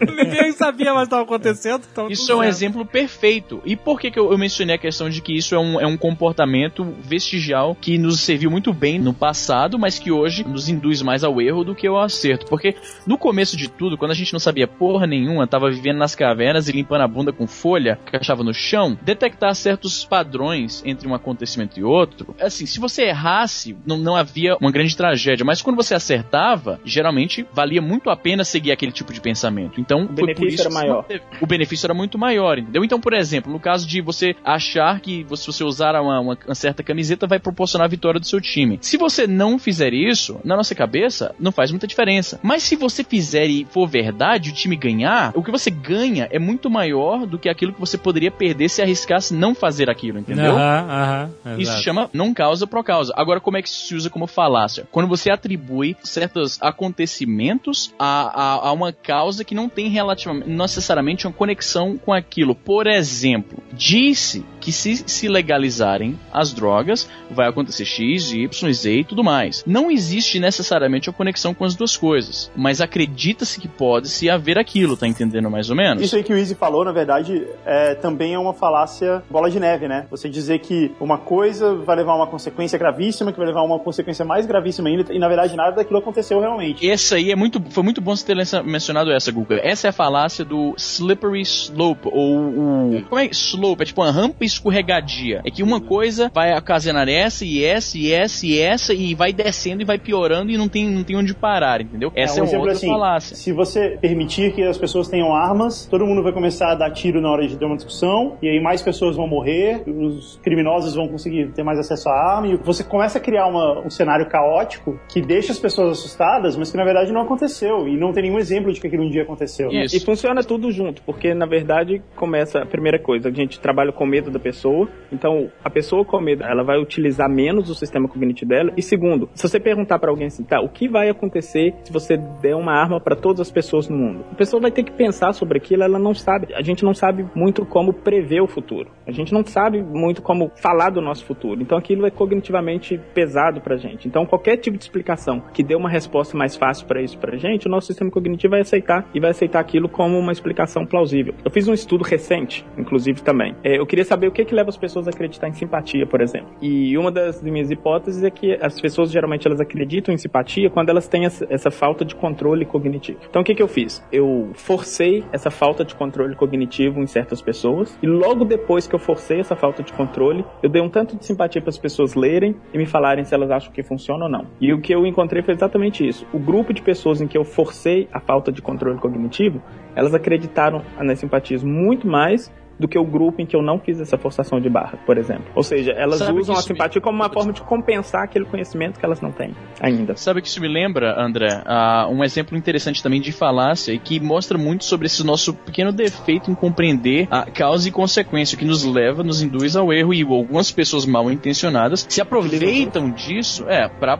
Ninguém sabia mais o que tava acontecendo. Tava Isso tudo é um certo. exemplo perfeito. E por que, que eu, eu mencionei a questão de que isso é um, é um comportamento vestigial que nos serviu muito bem no passado, mas que hoje nos induz mais ao erro do que ao acerto? Porque no começo de tudo, quando a gente não sabia porra nenhuma, tava vivendo nas cavernas e limpando a bunda com folha que achava no chão, detectar certos padrões entre um acontecimento e outro, assim, se você errasse, não, não havia uma grande tragédia, mas quando você acertava, geralmente valia muito a pena seguir aquele tipo de pensamento. Então, O benefício isso era maior. O benefício era muito maior, entendeu? Então, por exemplo, no caso de você achar que se você usar uma- uma certa camiseta vai proporcionar a vitória do seu time. Se você não fizer fizer isso, na nossa cabeça, não faz muita diferença. Mas se você fizer e for verdade, o time ganhar, o que você ganha é muito maior do que aquilo que você poderia perder se arriscasse não fazer aquilo, entendeu? Aham, aham. Isso exato. chama não causa pro causa. Agora, como é que isso se usa como falácia? Quando você atribui certos acontecimentos a, a, a uma causa que não tem relativamente, necessariamente uma conexão com aquilo. Por exemplo, disse que se se legalizarem as drogas, vai acontecer X, Y, Z e tudo mais. Não existe necessariamente uma conexão com as duas coisas, mas acredita-se que pode se haver aquilo, tá entendendo mais ou menos? Isso aí que o Easy falou, na verdade, é, também é uma falácia bola de neve, né? Você dizer que uma coisa vai levar a uma consequência gravíssima, que vai levar a uma consequência mais gravíssima ainda, e na verdade nada daquilo aconteceu realmente. Essa aí é muito, foi muito bom você ter mencionado essa, Guga. Essa é a falácia do slippery slope, ou o... Como é? Slope, é tipo uma rampa escorregadia. É que uma coisa vai ocasionar essa, e essa, e essa, e essa, e vai descendo e vai piorando e não tem, não tem onde parar, entendeu? Essa é, um uma exemplo outra assim, falácia. se você permitir que as pessoas tenham armas, todo mundo vai começar a dar tiro na hora de ter uma discussão, e aí mais pessoas vão morrer, os criminosos vão conseguir ter mais acesso à arma, e você começa a criar uma- um cenário caótico que deixa as pessoas assustadas, mas que na verdade não aconteceu, e não tem nenhum exemplo de que aquilo um dia aconteceu. É, E funciona tudo junto, porque na verdade começa a primeira coisa, a gente trabalha com medo da pessoa, então a pessoa com medo, ela vai utilizar menos o sistema cognitivo dela. E segundo, se você perguntar pra alguém assim, tá, o que vai acontecer se você der uma arma pra todas as pessoas no mundo? A pessoa vai ter que pensar sobre aquilo, ela não sabe. A gente não sabe muito como prever o futuro. A gente não sabe muito como falar do nosso futuro. Então aquilo é cognitivamente pesado pra gente. Então qualquer tipo de explicação que dê uma resposta mais fácil pra isso pra gente, o nosso sistema cognitivo vai aceitar e vai aceitar aquilo como uma explicação plausível. Eu fiz um estudo recente, inclusive também. É, eu queria saber o que que leva as pessoas a acreditar em simpatia, por exemplo. E uma das minhas hipóteses é que as pessoas geralmente elas acreditam em simpatia quando elas têm essa, falta de controle cognitivo. Então o que que eu fiz? Eu forcei essa falta de controle cognitivo em certas pessoas e logo depois que eu forcei essa falta de controle, eu dei um tanto de simpatia para as pessoas lerem e me falarem se elas acham que funciona ou não. E o que eu encontrei foi exatamente isso. O grupo de pessoas em que eu forcei a falta de controle cognitivo, elas acreditaram nas simpatias muito mais do que o grupo em que eu não fiz essa forçação de barra, por exemplo. Ou seja, elas Sabe usam a isso me- simpatia como uma forma de compensar aquele conhecimento que elas não têm ainda. Sabe o que isso me lembra, André? Ah, um exemplo interessante também de falácia e que mostra muito sobre esse nosso pequeno defeito em compreender a causa e consequência, o que nos leva, nos induz ao erro e algumas pessoas mal intencionadas se aproveitam disso é para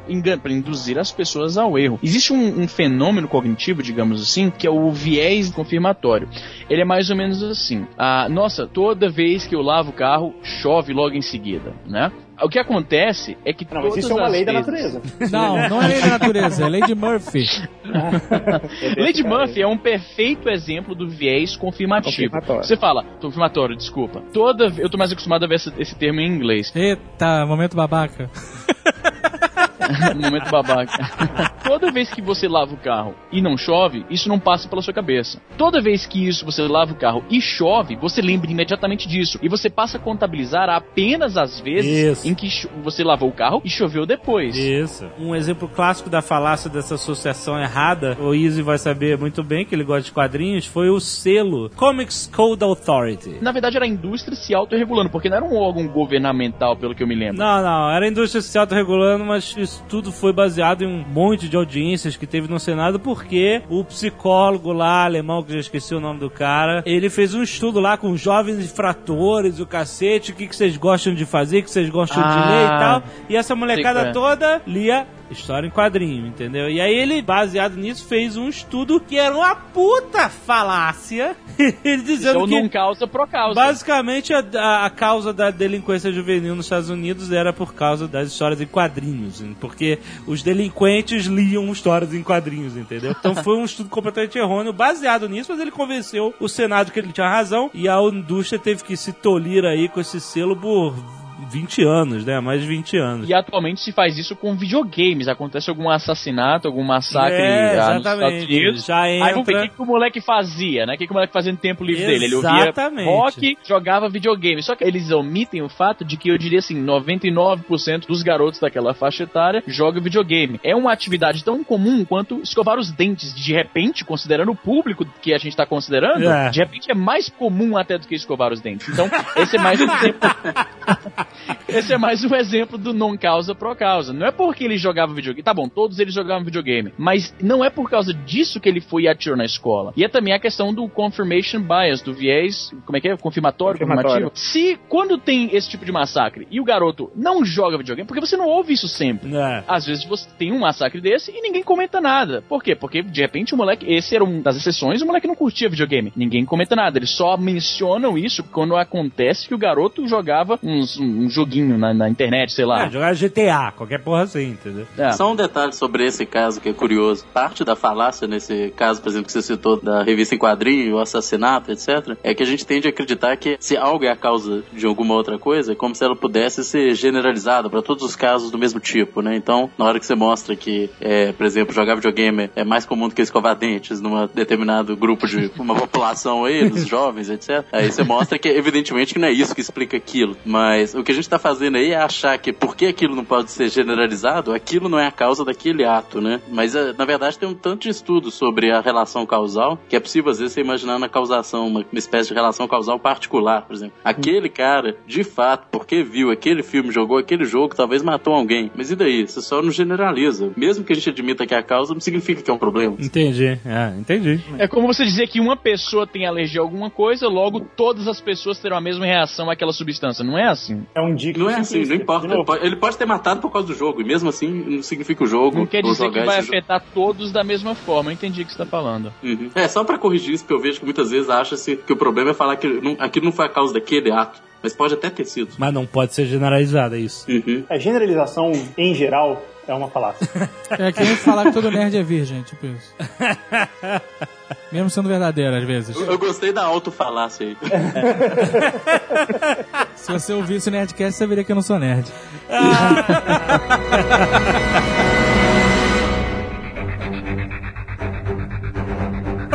induzir as pessoas ao erro. Existe um, um fenômeno cognitivo, digamos assim, que é o viés confirmatório. Ele é mais ou menos assim: ah, nossa, toda vez que eu lavo o carro, chove logo em seguida, né? O que acontece é que Não, mas isso é uma lei da vezes- natureza. Não, não é lei da natureza, é lei de Murphy. Lady Murphy é um perfeito exemplo do viés confirmativo. Confirmatório. Você fala, confirmatório, desculpa. Toda, eu tô mais acostumado a ver esse, esse termo em inglês. Eita, momento babaca. Momento babaca. Toda vez que você lava o carro e não chove, isso não passa pela sua cabeça. Toda vez que isso você lava o carro e chove, você lembra imediatamente disso. E você passa a contabilizar apenas as vezes Isso. em que você lavou o carro e choveu depois. Isso. Um exemplo clássico da falácia dessa associação errada, o Easy vai saber muito bem que ele gosta de quadrinhos, foi o selo Comics Code Authority. Na verdade, era a indústria se autorregulando, porque não era um órgão governamental, pelo que eu me lembro. Não, não, era a indústria se autorregulando, mas isso tudo foi baseado em um monte de audiências que teve no Senado, porque o psicólogo lá, alemão, que já esqueci o nome do cara, ele fez um estudo lá com jovens infratores, o cacete, o que, que vocês gostam de fazer, o que vocês gostam de Ah, ler e tal. E essa molecada qual toda lia história em quadrinho, entendeu? E aí ele, baseado nisso, fez um estudo que era uma puta falácia, ele dizendo Então que... não causa pro causa. Basicamente, a, a- a causa da delinquência juvenil nos Estados Unidos era por causa das histórias em quadrinhos, porque os delinquentes liam histórias em quadrinhos, entendeu? Então foi um estudo completamente errôneo, baseado nisso, mas ele convenceu o Senado que ele tinha razão e a indústria teve que se tolir aí com esse selo por 20 anos, né? Mais de 20 anos. E atualmente se faz isso com videogames. Acontece algum assassinato, algum massacre É, ah, nos Estados exatamente. Unidos. Já Aí vamos ver o entra- que, que o moleque fazia, né? O que, que o moleque fazia no tempo livre dele? Ele ouvia Exatamente. rock, jogava videogame. Só que eles omitem o fato de que eu diria assim, 99% dos garotos daquela faixa etária jogam videogame. É uma atividade tão comum quanto escovar os dentes. De repente, considerando o público que a gente tá considerando, É. de repente é mais comum até do que escovar os dentes. Então, esse é mais um exemplo Esse é mais um exemplo do non causa pro causa. Não é porque ele jogava videogame. Tá bom, todos eles jogavam videogame. Mas não é por causa disso que ele foi e atirou na escola. E é também a questão do confirmation bias, do viés. Como é que é? Confirmatório, Confirmatório. confirmativo. Se quando tem esse tipo de massacre e o garoto não joga videogame, porque você não ouve isso sempre. É. Às vezes você tem um massacre desse e ninguém comenta nada. Por quê? Porque de repente o moleque, esse era um das exceções, o moleque não curtia videogame. Ninguém comenta nada. Eles só mencionam isso quando acontece que o garoto jogava uns- um, um joguinho na, na internet, sei lá. É, jogar GTA, qualquer porra assim, entendeu? É. Só um detalhe sobre esse caso que é curioso. Parte da falácia nesse caso, por exemplo, que você citou da revista em quadrinho, o assassinato, etc., é que a gente tende a acreditar que se algo é a causa de alguma outra coisa, é como se ela pudesse ser generalizada para todos os casos do mesmo tipo, né? Então, na hora que você mostra que, é, por exemplo, jogar videogame é mais comum do que escovar dentes num determinado grupo de uma população aí, dos jovens, etc., aí você mostra que, evidentemente, que não é isso que explica aquilo. Mas o que a gente tá fazendo aí é achar que porque aquilo não pode ser generalizado, aquilo não é a causa daquele ato, né? Mas, eh, na verdade, tem um tanto de estudo sobre a relação causal que é possível, às vezes, você imaginar na causação, uma, uma espécie de relação causal particular, por exemplo. Aquele cara, de fato, porque viu aquele filme, jogou aquele jogo, talvez matou alguém. Mas e daí? Você só não generaliza. Mesmo que a gente admita que é a causa, não significa que é um problema. Entendi, é, entendi. É como você dizer que uma pessoa tem alergia a alguma coisa, logo todas as pessoas terão a mesma reação àquela substância. Não é assim. É um dica. Não é assim, não importa. Ele pode, ele pode ter matado por causa do jogo, e mesmo assim não significa o jogo. Não quer dizer que vai esse jogo. afetar todos da mesma forma. Eu entendi o que você tá falando. Uhum. É, só pra corrigir isso, porque eu vejo que muitas vezes acha-se que o problema é falar que não, aquilo não foi a causa daquele ato. Mas pode até ter sido. Mas não pode ser generalizado, é isso. Uhum. A generalização, em geral, é uma falácia. É que nem falar que todo nerd é virgem, tipo isso. Mesmo sendo verdadeiro, às vezes. Eu, eu gostei da autofalácia aí. Se você ouvisse o Nerdcast, você veria que eu não sou nerd.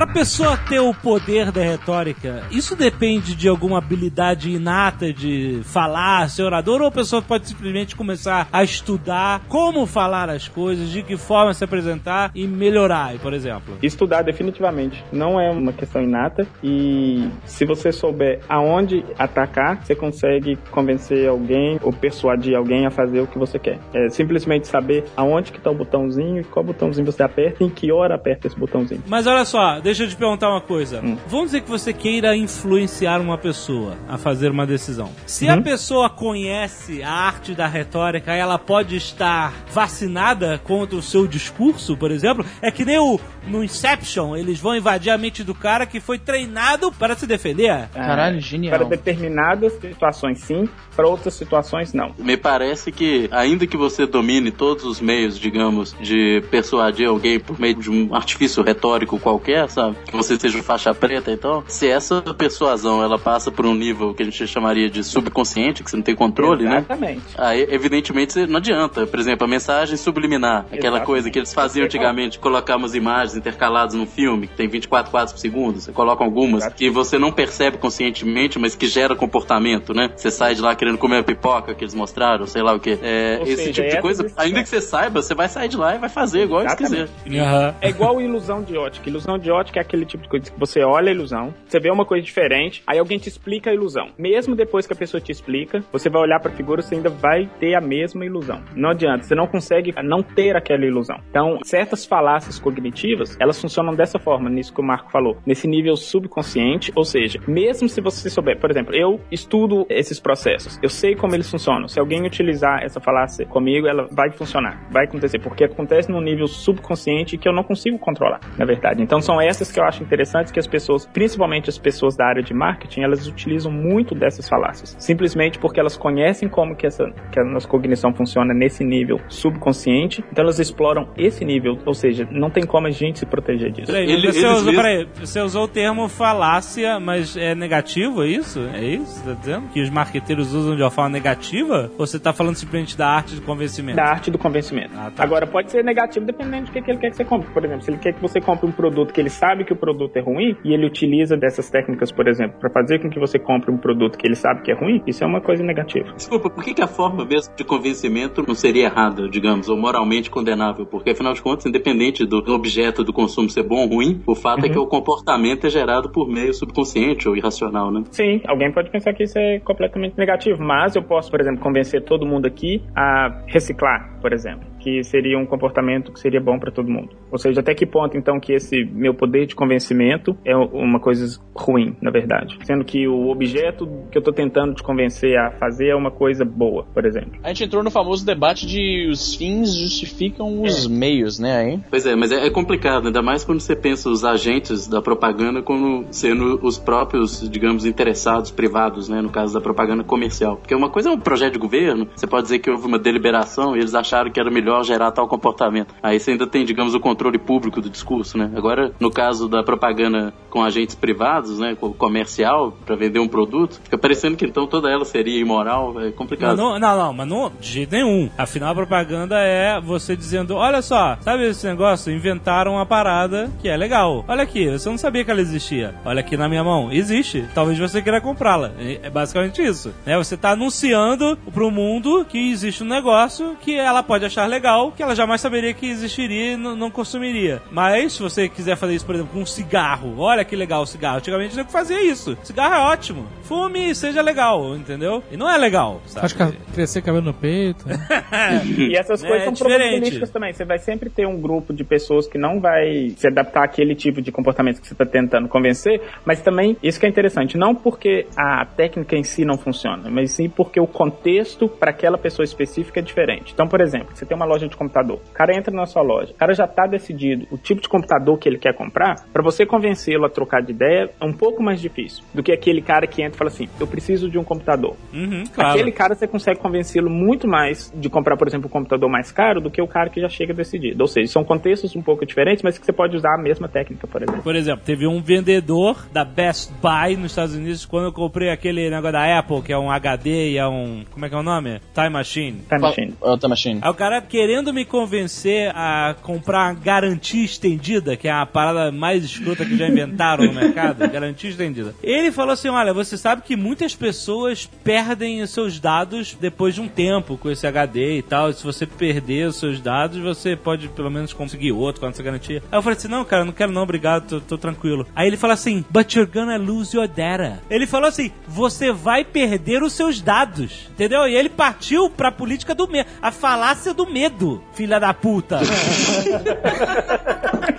Pra pessoa ter o poder da retórica, isso depende de alguma habilidade inata de falar, ser orador, ou a pessoa pode simplesmente começar a estudar como falar as coisas, de que forma se apresentar e melhorar, por exemplo. Estudar definitivamente não é uma questão inata e se você souber aonde atacar, você consegue convencer alguém ou persuadir alguém a fazer o que você quer. É simplesmente saber aonde que tá o botãozinho e qual botãozinho você aperta e em que hora aperta esse botãozinho. Mas olha só, deixa eu te perguntar uma coisa. Hum. Vamos dizer que você queira influenciar uma pessoa a fazer uma decisão. Se a Uhum. pessoa conhece a arte da retórica, ela pode estar vacinada contra o seu discurso, por exemplo. É que nem o no Inception, eles vão invadir a mente do cara que foi treinado para se defender. Caralho, Ah, genial. Para determinadas situações sim, para outras situações não. Me parece que, ainda que você domine todos os meios, digamos, de persuadir alguém por meio de um artifício retórico qualquer, sabe? Que você seja faixa preta, então, se essa persuasão ela passa por um nível que a gente chamaria de subconsciente, que você não tem controle, né? Exatamente. Aí, evidentemente, não adianta. Por exemplo, a mensagem subliminar, aquela Exatamente. coisa que eles faziam antigamente, colocar umas imagens intercaladas num filme, que tem 24 quadros por segundo, você coloca algumas que você não percebe conscientemente, mas que gera comportamento, né? Você sai de lá querendo comer a pipoca que eles mostraram, sei lá o que. É, esse seja, tipo de essas coisa, decisões- ainda que você saiba, você vai sair de lá e vai fazer igual eles Exatamente. quiser. É igual ilusão de ótica. Ilusão de ótica é aquele tipo de coisa que você olha a ilusão, você vê uma coisa diferente, aí alguém te explica a ilusão. Mesmo depois que a pessoa te explica, você vai olhar pra figura, você ainda vai ter a mesma ilusão. Não adianta, você não consegue não ter aquela ilusão. Então, certas falácias cognitivas, elas funcionam dessa forma, nisso que o Marco falou, nesse nível subconsciente, ou seja, mesmo se você souber, por exemplo, eu estudo esses processos, eu sei como eles funcionam. Se alguém utilizar essa falácia comigo, ela vai funcionar, vai acontecer, porque acontece num nível subconsciente que eu não consigo controlar, na verdade. Então são essas que eu acho interessantes que as pessoas, principalmente as pessoas da área de marketing, elas utilizam muito dessas falácias, simplesmente porque elas conhecem como que essa que a nossa cognição funciona nesse nível subconsciente, então elas exploram esse nível, ou seja, não tem como a gente se proteger disso. Peraí, Ele- você, usou, mesmos- peraí, você usou o termo falácia, mas é negativo, é isso? É isso tá dizendo? Que os marqueteiros usam de uma forma negativa? Ou você tá falando simplesmente da arte do convencimento? Da arte do convencimento. Ah, tá. Agora, pode ser negativo dependendo de que, que ele quer que você compre. Por exemplo, se ele quer que você compre um produto que ele sabe que o produto é ruim e ele utiliza dessas técnicas, por exemplo, para fazer com que você compre um produto que ele sabe que é ruim, isso é uma coisa negativa. Desculpa, por que, que a forma mesmo de convencimento não seria errada, digamos, ou moralmente condenável? Porque, afinal de contas, independente do objeto do consumo ser bom ou ruim, o fato é que o comportamento é gerado por meio subconsciente ou irracional, né? Sim, alguém pode pensar que isso é completamente negativo, mas eu posso, por exemplo, convencer todo mundo aqui a reciclar, por exemplo, que seria um comportamento que seria bom para todo mundo. Ou seja, até que ponto então que esse meu poder de convencimento é uma coisa ruim, na verdade, sendo que o objeto que eu estou tentando te convencer a fazer é uma coisa boa, por exemplo. A gente entrou no famoso debate de os fins justificam os meios, né? Hein? Pois é, mas é, é complicado, ainda mais quando você pensa os agentes da propaganda como sendo os próprios, digamos, interessados privados, né? No caso da propaganda comercial. Porque uma coisa é um projeto de governo, você pode dizer que houve uma deliberação e eles acharam que era melhor gerar tal comportamento. Aí você ainda tem, digamos, o controle público do discurso, né? Agora, no caso da propaganda com agentes privados, né? com Comercial, para vender um produto, fica parecendo que então toda ela seria imoral, é complicado. Não, não, não, mas não, de jeito nenhum. Afinal, a propaganda é você dizendo: olha só, sabe esse negócio? Inventaram uma parada que é legal. Olha aqui, você não sabia que ela existia. Olha aqui na minha mão, existe. Talvez você queira comprá-la. É basicamente isso. Né? Você está anunciando pro mundo que existe um negócio que ela pode achar legal, que ela jamais saberia que existiria e não consumiria. Mas se você quiser fazer isso, exemplo, com um cigarro, olha que legal o cigarro. Antigamente não fazia isso. Cigarro é ótimo. Fume e seja legal, entendeu? E não é legal. Sabe? Acho que crescer cabelo no peito. Né? e essas coisas É são diferente. probabilísticas também. Você vai sempre ter um grupo de pessoas que não vai se adaptar àquele tipo de comportamento que você está tentando convencer, mas também, isso que é interessante, não porque a técnica em si não funciona, mas sim porque o contexto para aquela pessoa específica é diferente. Então, por exemplo, você tem uma loja de computador, o cara entra na sua loja, o cara já está decidido o tipo de computador que ele quer comprar, para você convencê-lo a trocar de ideia é um pouco mais difícil do que aquele cara que entra e fala assim: eu preciso de um computador. Uhum, claro. Aquele cara você consegue convencê-lo muito mais de comprar, por exemplo, um computador mais caro do que o cara que já chega decidido. Ou seja, são contextos um pouco diferentes, mas que você pode usar a mesma técnica, por exemplo. Por exemplo, teve um vendedor da Best Buy nos Estados Unidos quando eu comprei aquele negócio da Apple, que é um HD e é um. Como é que é o nome? Time Machine. Time Machine. Oh, Time Machine. Aí o cara querendo me convencer a comprar garantia estendida, que é a parada mais escrota que já inventaram no mercado, garantia estendida. Ele falou assim: olha, você sabe que muitas pessoas perdem os seus dados depois de um tempo com esse HD e tal. E se você perder os seus dados, você pode pelo menos conseguir outro com essa garantia. Aí eu falei assim: não, cara, não quero não, obrigado, tô, tô tranquilo. Aí ele falou assim: but you're gonna lose your data. Ele falou assim: você vai perder os seus dados. Entendeu? E ele partiu pra política do medo, a falácia do medo, filha da puta.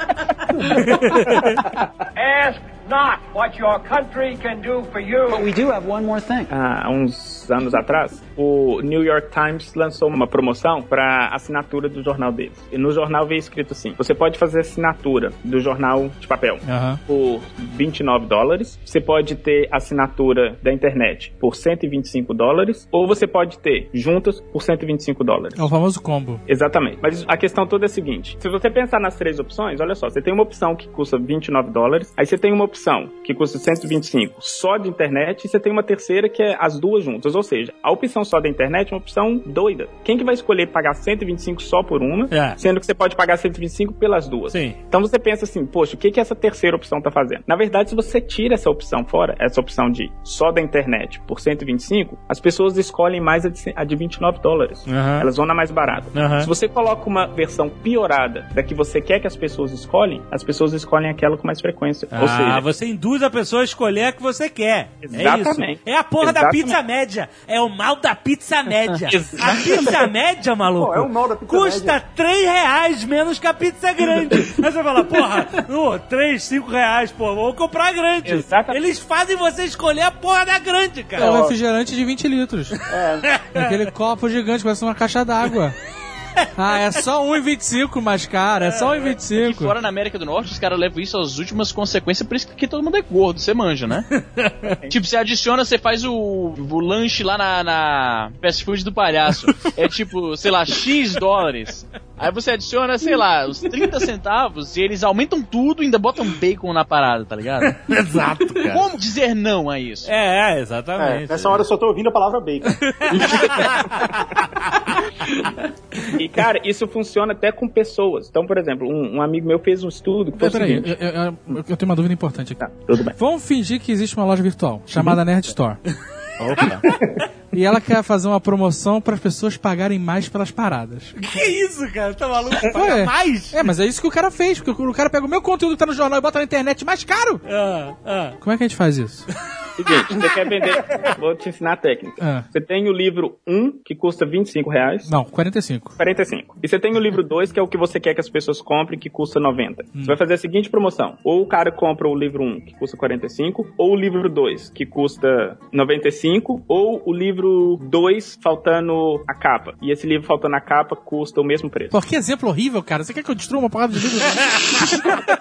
Ask not what your country can do for you. But we do have one more thing. Há uns anos atrás, o New York Times lançou uma promoção para assinatura do jornal deles. E no jornal veio escrito assim: você pode fazer assinatura do jornal de papel por 29 dólares, você pode ter assinatura da internet por 125 dólares, ou você pode ter juntas por 125 dólares. É o famoso combo. Exatamente. Mas a questão toda é a seguinte: se você pensar nas três opções, olha só, você tem uma opção que custa 29 dólares, aí você tem uma opção que custa 125 só de internet, e você tem uma terceira que é as duas juntas. Ou seja, a opção só da internet é uma opção doida. Quem que vai escolher pagar 125 só por uma, É. sendo que você pode pagar 125 pelas duas? Sim. Então você pensa assim, poxa, o que, que essa terceira opção tá fazendo? Na verdade, se você tira essa opção fora, essa opção de só da internet por 125, as pessoas escolhem mais a de, a de 29 dólares. Aham. Elas vão na mais barata. Aham. Se você coloca uma versão piorada da que você quer que as pessoas escolhem, as pessoas escolhem aquela com mais frequência. Ou Ah, seja, você induz a pessoa a escolher a que você quer. É Exatamente. isso. É a porra da Exatamente. pizza média. É o mal da pizza média. a pizza média, maluco, Pô, é o mal da pizza custa 3 reais menos que a pizza grande. Aí você fala, porra, oh, 3, 5 reais, pô, vou comprar a grande. Exatamente. Eles fazem você escolher a porra da grande, É um cara. refrigerante de 20 litros. Aquele copo gigante, parece uma caixa d'água. Ah, é só 1,25 mais caro, é só Aqui 1,25. fora na América do Norte, os caras levam isso às últimas consequências, por isso que aqui todo mundo é gordo, você manja, né? tipo, você adiciona, você faz o, o lanche lá na, na fast food do palhaço. É tipo, sei lá, X dólares. Aí você adiciona, sei lá, os 30 centavos e eles aumentam tudo e ainda botam bacon na parada, tá ligado? Exato, cara. Como dizer não a isso? É, é, É, exatamente. nessa hora eu só tô ouvindo a palavra bacon. E, cara, isso funciona até com pessoas. Então, por exemplo, um, um amigo meu fez um estudo que foi o Peraí, seguinte. eu, eu- eu- eu tenho uma dúvida importante aqui. Tá, tudo bem. Vamos fingir que existe uma loja virtual chamada Nerd Store. E ela quer fazer uma promoção para as pessoas pagarem mais pelas paradas. Que isso, cara? Tá maluco? Ué. Paga mais? É, mas é isso que o cara fez, porque o cara pega o meu conteúdo que tá no jornal e bota na internet mais caro. Ah, ah. Como é que a gente faz isso? Seguinte, você quer vender. Vou te ensinar a técnica. Ah. Você tem o livro 1, que custa 25 reais. Não, 45. 45. E você tem o livro 2, que é o que você quer que as pessoas comprem, que custa 90. Você vai fazer a seguinte promoção. Ou o cara compra o livro 1, que custa 45, ou o livro 2, que custa 95, ou o livro 2 faltando a capa. E esse livro faltando a capa custa o mesmo preço. Pô, que exemplo horrível, cara. Você quer que eu destrua uma porrada de livro?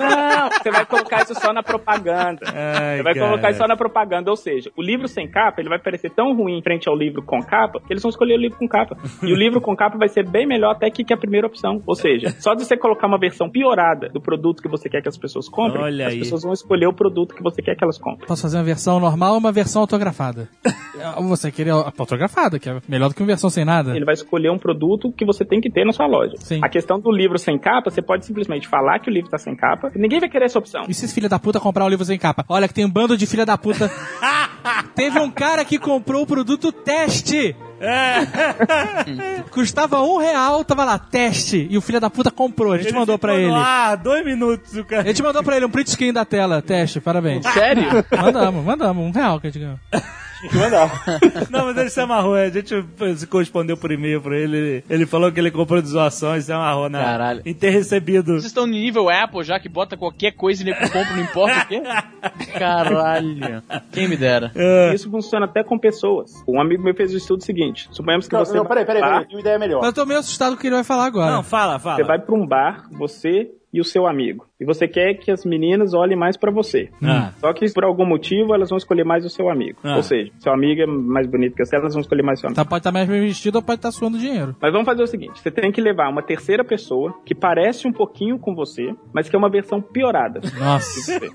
Não, você vai colocar isso só na propaganda. Ai, Você vai cara. colocar isso só na propaganda, ou seja, o livro sem capa, ele vai parecer tão ruim em frente ao livro com capa, que eles vão escolher o livro com capa. E o livro com capa vai ser bem melhor até que, que a primeira opção. Ou seja, só de você colocar uma versão piorada do produto que você quer que as pessoas comprem, Olha as aí. pessoas vão escolher o produto que você quer que elas comprem. Posso fazer uma versão normal ou uma versão autografada? Você queria a autografada, que é melhor do que uma versão sem nada. Ele vai escolher um produto que você tem que ter na sua loja. Sim. A questão do livro sem capa, você pode simplesmente falar que o livro tá sem capa, e ninguém vai querer essa opção. E se esse filho da puta comprar o livro sem capa? Olha que tem um bando de filha da puta. Teve um cara que comprou o produto teste. Custava um real, tava lá, teste. E o filho da puta comprou. A gente mandou pra ele. Ah, dois minutos o cara. A gente mandou pra ele um print screen da tela. Teste, parabéns. Sério? Mandamos, mandamos. Um real que a gente ganhou. que mandar. Não, mas ele se amarrou. A gente se correspondeu por e-mail pra ele. Ele, falou que ele comprou de zoação e se amarrou na, Caralho. em ter recebido. Vocês estão no nível Apple já que bota qualquer coisa e nego compra, não importa o quê? Caralho. Quem me dera. É. Isso funciona até com pessoas. Um amigo meu fez o estudo seguinte: suponhamos que Não, você. não, peraí, peraí, peraí, uma ideia melhor. Mas eu tô meio assustado com o que ele vai falar agora. Não, fala, fala. Você vai pra um bar, você e o seu amigo. E você quer que as meninas olhem mais pra você. Ah. Só que por algum motivo elas vão escolher mais o seu amigo. Ah. Ou seja, seu amigo é mais bonito que você, elas vão escolher mais seu amigo. Tá, pode estar mais bem vestido ou pode estar suando dinheiro. Mas vamos fazer o seguinte: você tem que levar uma terceira pessoa que parece um pouquinho com você, mas que é uma versão piorada. Nossa. você.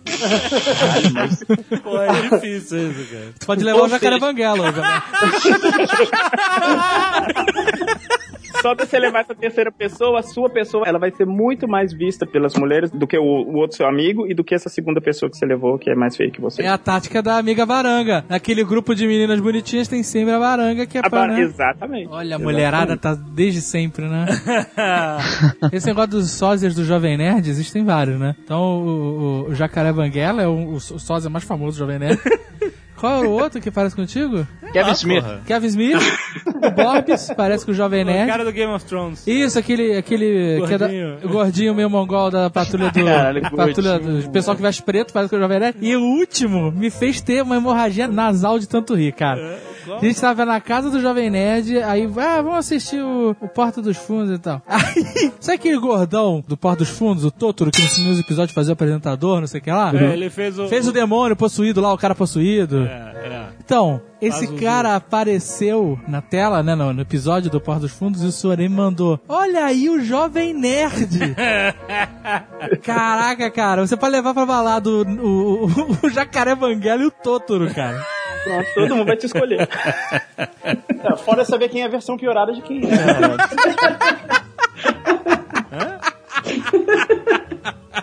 Pô, é difícil isso, cara. Tu pode levar o jacaré banguela. Só de você levar essa terceira pessoa, a sua pessoa, ela vai ser muito mais vista pelas mulheres do que o, o outro seu amigo e do que essa segunda pessoa que você levou, que é mais feia que você. É a tática da amiga varanga. Naquele grupo de meninas bonitinhas tem sempre a varanga que é A pra, né? Exatamente. Olha, a mulherada tá desde sempre, né? Esse negócio dos sósias do Jovem Nerd, existem vários, né? Então, o, o- o Jacaré Banguela é o, o sósia mais famoso do Jovem Nerd. Qual é o outro que parece contigo? Kevin Smith. Kevin Smith. O Borbs, parece com o Jovem O Nerd. cara do Game of Thrones. Isso, aquele, aquele que é da- Gordinho. o gordinho meio mongol da patrulha do. Caralho, patrulha do pessoal que veste preto, parece que é o Jovem Nerd. E o último me fez ter uma hemorragia nasal de tanto rir, cara. A gente tava na casa do Jovem Nerd, aí, ah, vamos assistir o, o Porta dos Fundos e tal. Aí, sabe aquele gordão do Porta dos Fundos, o Totoro, que nos nos episódios fazia o apresentador, não sei o que lá? É, ele fez o. Fez o demônio possuído lá, o cara possuído. É, é. Então, esse cara apareceu na tela, né, no, no episódio do Porta dos Fundos, e o Sorei mandou: Olha aí o Jovem Nerd! Caraca, cara, você pode levar pra balada o, o, o- o Jacaré Banguela e o Totoro, cara. Pronto, todo mundo vai te escolher. É, Fora saber quem é a versão piorada de quem é.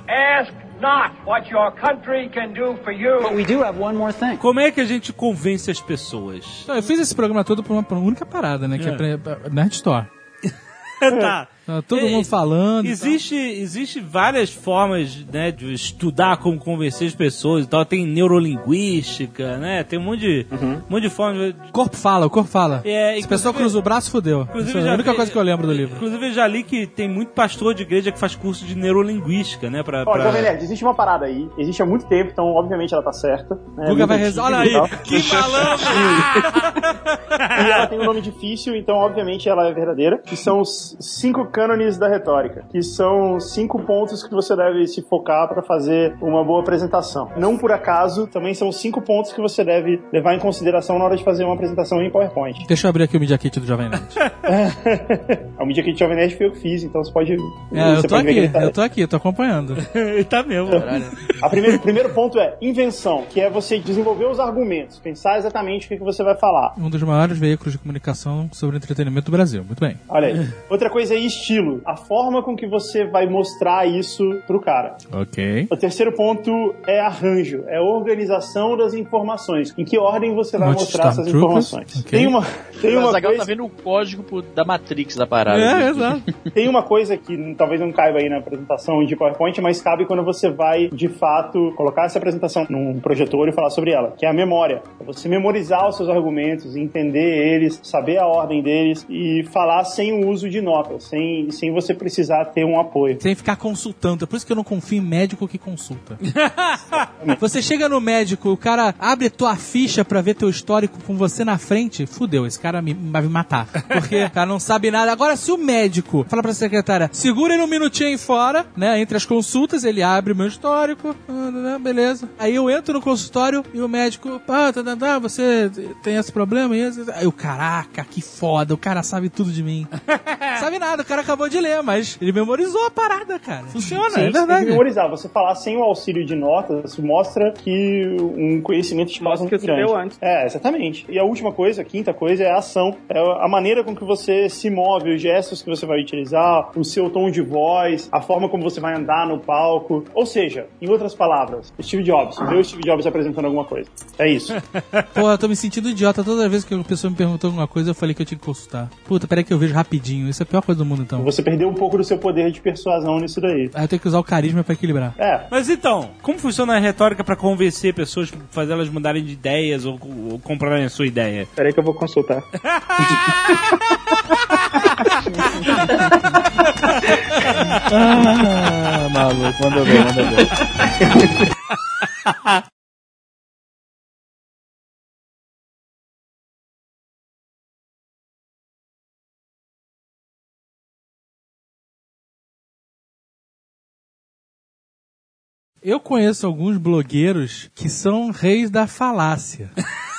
Ask not what your country can do for you. But we do have one more thing. Como é que a gente convence as pessoas? Eu fiz esse programa todo por uma, por uma única parada, né, que é, É. pra, pra Nerd Store. tá. Tá Todo É, mundo falando. Existe, existe várias formas, né, de estudar como convencer as pessoas e tal. Tem neurolinguística, né? Tem um monte de, um monte de formas. O corpo fala, o corpo fala. É, Se a pessoa cruza o braço, fudeu. Inclusive, Isso é a única vi- coisa que eu lembro do livro. Inclusive, eu já li que tem muito pastor de igreja que faz curso de neurolinguística, né? Pra, Ó, pra... Nerd, existe uma parada aí, existe há muito tempo, então obviamente ela tá certa. né, Guga vai rezar. Olha aí, que malandro! E ela tem um nome difícil, então obviamente ela é verdadeira. Que são os cinco cânones da retórica, que são cinco pontos que você deve se focar para fazer uma boa apresentação. Não por acaso, também são cinco pontos que você deve levar em consideração na hora de fazer uma apresentação em PowerPoint. Deixa eu abrir aqui o Media Kit do Jovem Nerd. o Media Kit Jovem Nerd foi eu que fiz, então você pode. É, você eu tô aqui, tá- eu tô aqui, eu tô acompanhando. Ele tá mesmo. A primeiro, o primeiro ponto é invenção, que é você desenvolver os argumentos, pensar exatamente o que, que você vai falar. Um dos maiores veículos de comunicação sobre entretenimento do Brasil. Muito bem. Olha aí. Outra coisa é estilo, a forma com que você vai mostrar isso pro cara. Ok. O terceiro ponto é arranjo, é organização das informações. Em que ordem você vai Monte mostrar essas Stormtroopers, informações? ok. Tem uma, tem o uma Azaghal coisa... tá vendo o código da Matrix da parada. É, exato. Tem uma coisa que talvez não caiba aí na apresentação de PowerPoint, mas cabe quando você vai, de fato, colocar essa apresentação num projetor e falar sobre ela, que é a memória. É você memorizar os seus argumentos, entender eles, saber a ordem deles e falar sem o uso de notas, sem, sem você precisar ter um apoio. Sem ficar consultando. É por isso que eu não confio em médico que consulta. você chega no médico, o cara abre tua ficha pra ver teu histórico com você na frente, fudeu, esse cara me, vai me matar. Porque o cara não sabe nada. Agora, se o médico fala pra secretária, segura ele um minutinho aí fora, né? Entre as consultas, ele abre o meu histórico, ah, né, beleza. Aí eu entro no consultório e o médico, ah, tá, tá, tá, você tem esse problema e esse. Aí eu, caraca, que foda, o cara sabe tudo de mim. sabe nada, o cara acabou de ler, mas ele memorizou a parada, cara. Funciona, Sim, é você tem que verdade. memorizar. Você falar sem o auxílio de notas mostra que um conhecimento de base Mostra muito que você grande. leu antes. É, exatamente. E a última coisa, a quinta coisa, é a ação. É a maneira com que você se move, os gestos que você vai utilizar, o seu tom de voz, a forma como você vai andar no palco. Ou seja, em outras palavras, Steve Jobs. Vê o Steve Jobs apresentando alguma coisa. É isso. Pô, eu tô me sentindo idiota toda vez que a pessoa me perguntou alguma coisa, eu falei que eu tinha que consultar. Puta, peraí que eu vejo rapidinho. Isso é a pior coisa do mundo, então. Você perdeu um pouco do seu poder de persuasão nisso daí. Aí eu tenho que usar o carisma pra equilibrar. É, Mas então, como funciona a retórica pra convencer pessoas, fazer elas mudarem de ideias ou, ou comprarem a sua ideia? Peraí que eu vou consultar. Ah, maluco, manda bem, manda bem. Eu conheço alguns blogueiros que são reis da falácia.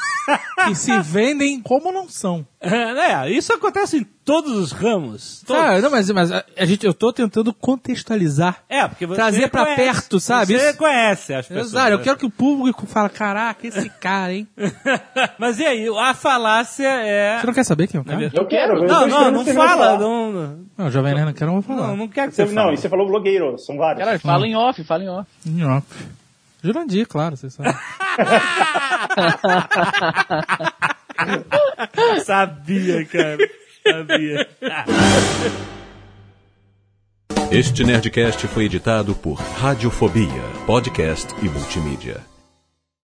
que se vendem como não são. É, isso acontece em todos os ramos. Todos. Sabe? Não, mas, mas a, a gente, eu tô tentando contextualizar. É, porque você Trazer pra conhece, perto, sabe? Você Isso- conhece as pessoas. Exato, eu quero que o público fale, caraca, esse cara, hein? Mas e aí, a falácia é... Você não quer saber quem é o cara? eu quero. eu Não, não, não fala. Não, não, Não, Jovem Nerd não quero, não vou falar. não, não quero que Você- você não, e você falou blogueiro, são vários. Cara, fala em off, fala em off. Nhoque. Jurandir, claro, vocês sabem. Sabia, cara. Sabia. Este Nerdcast foi editado por Radiofobia, podcast e multimídia.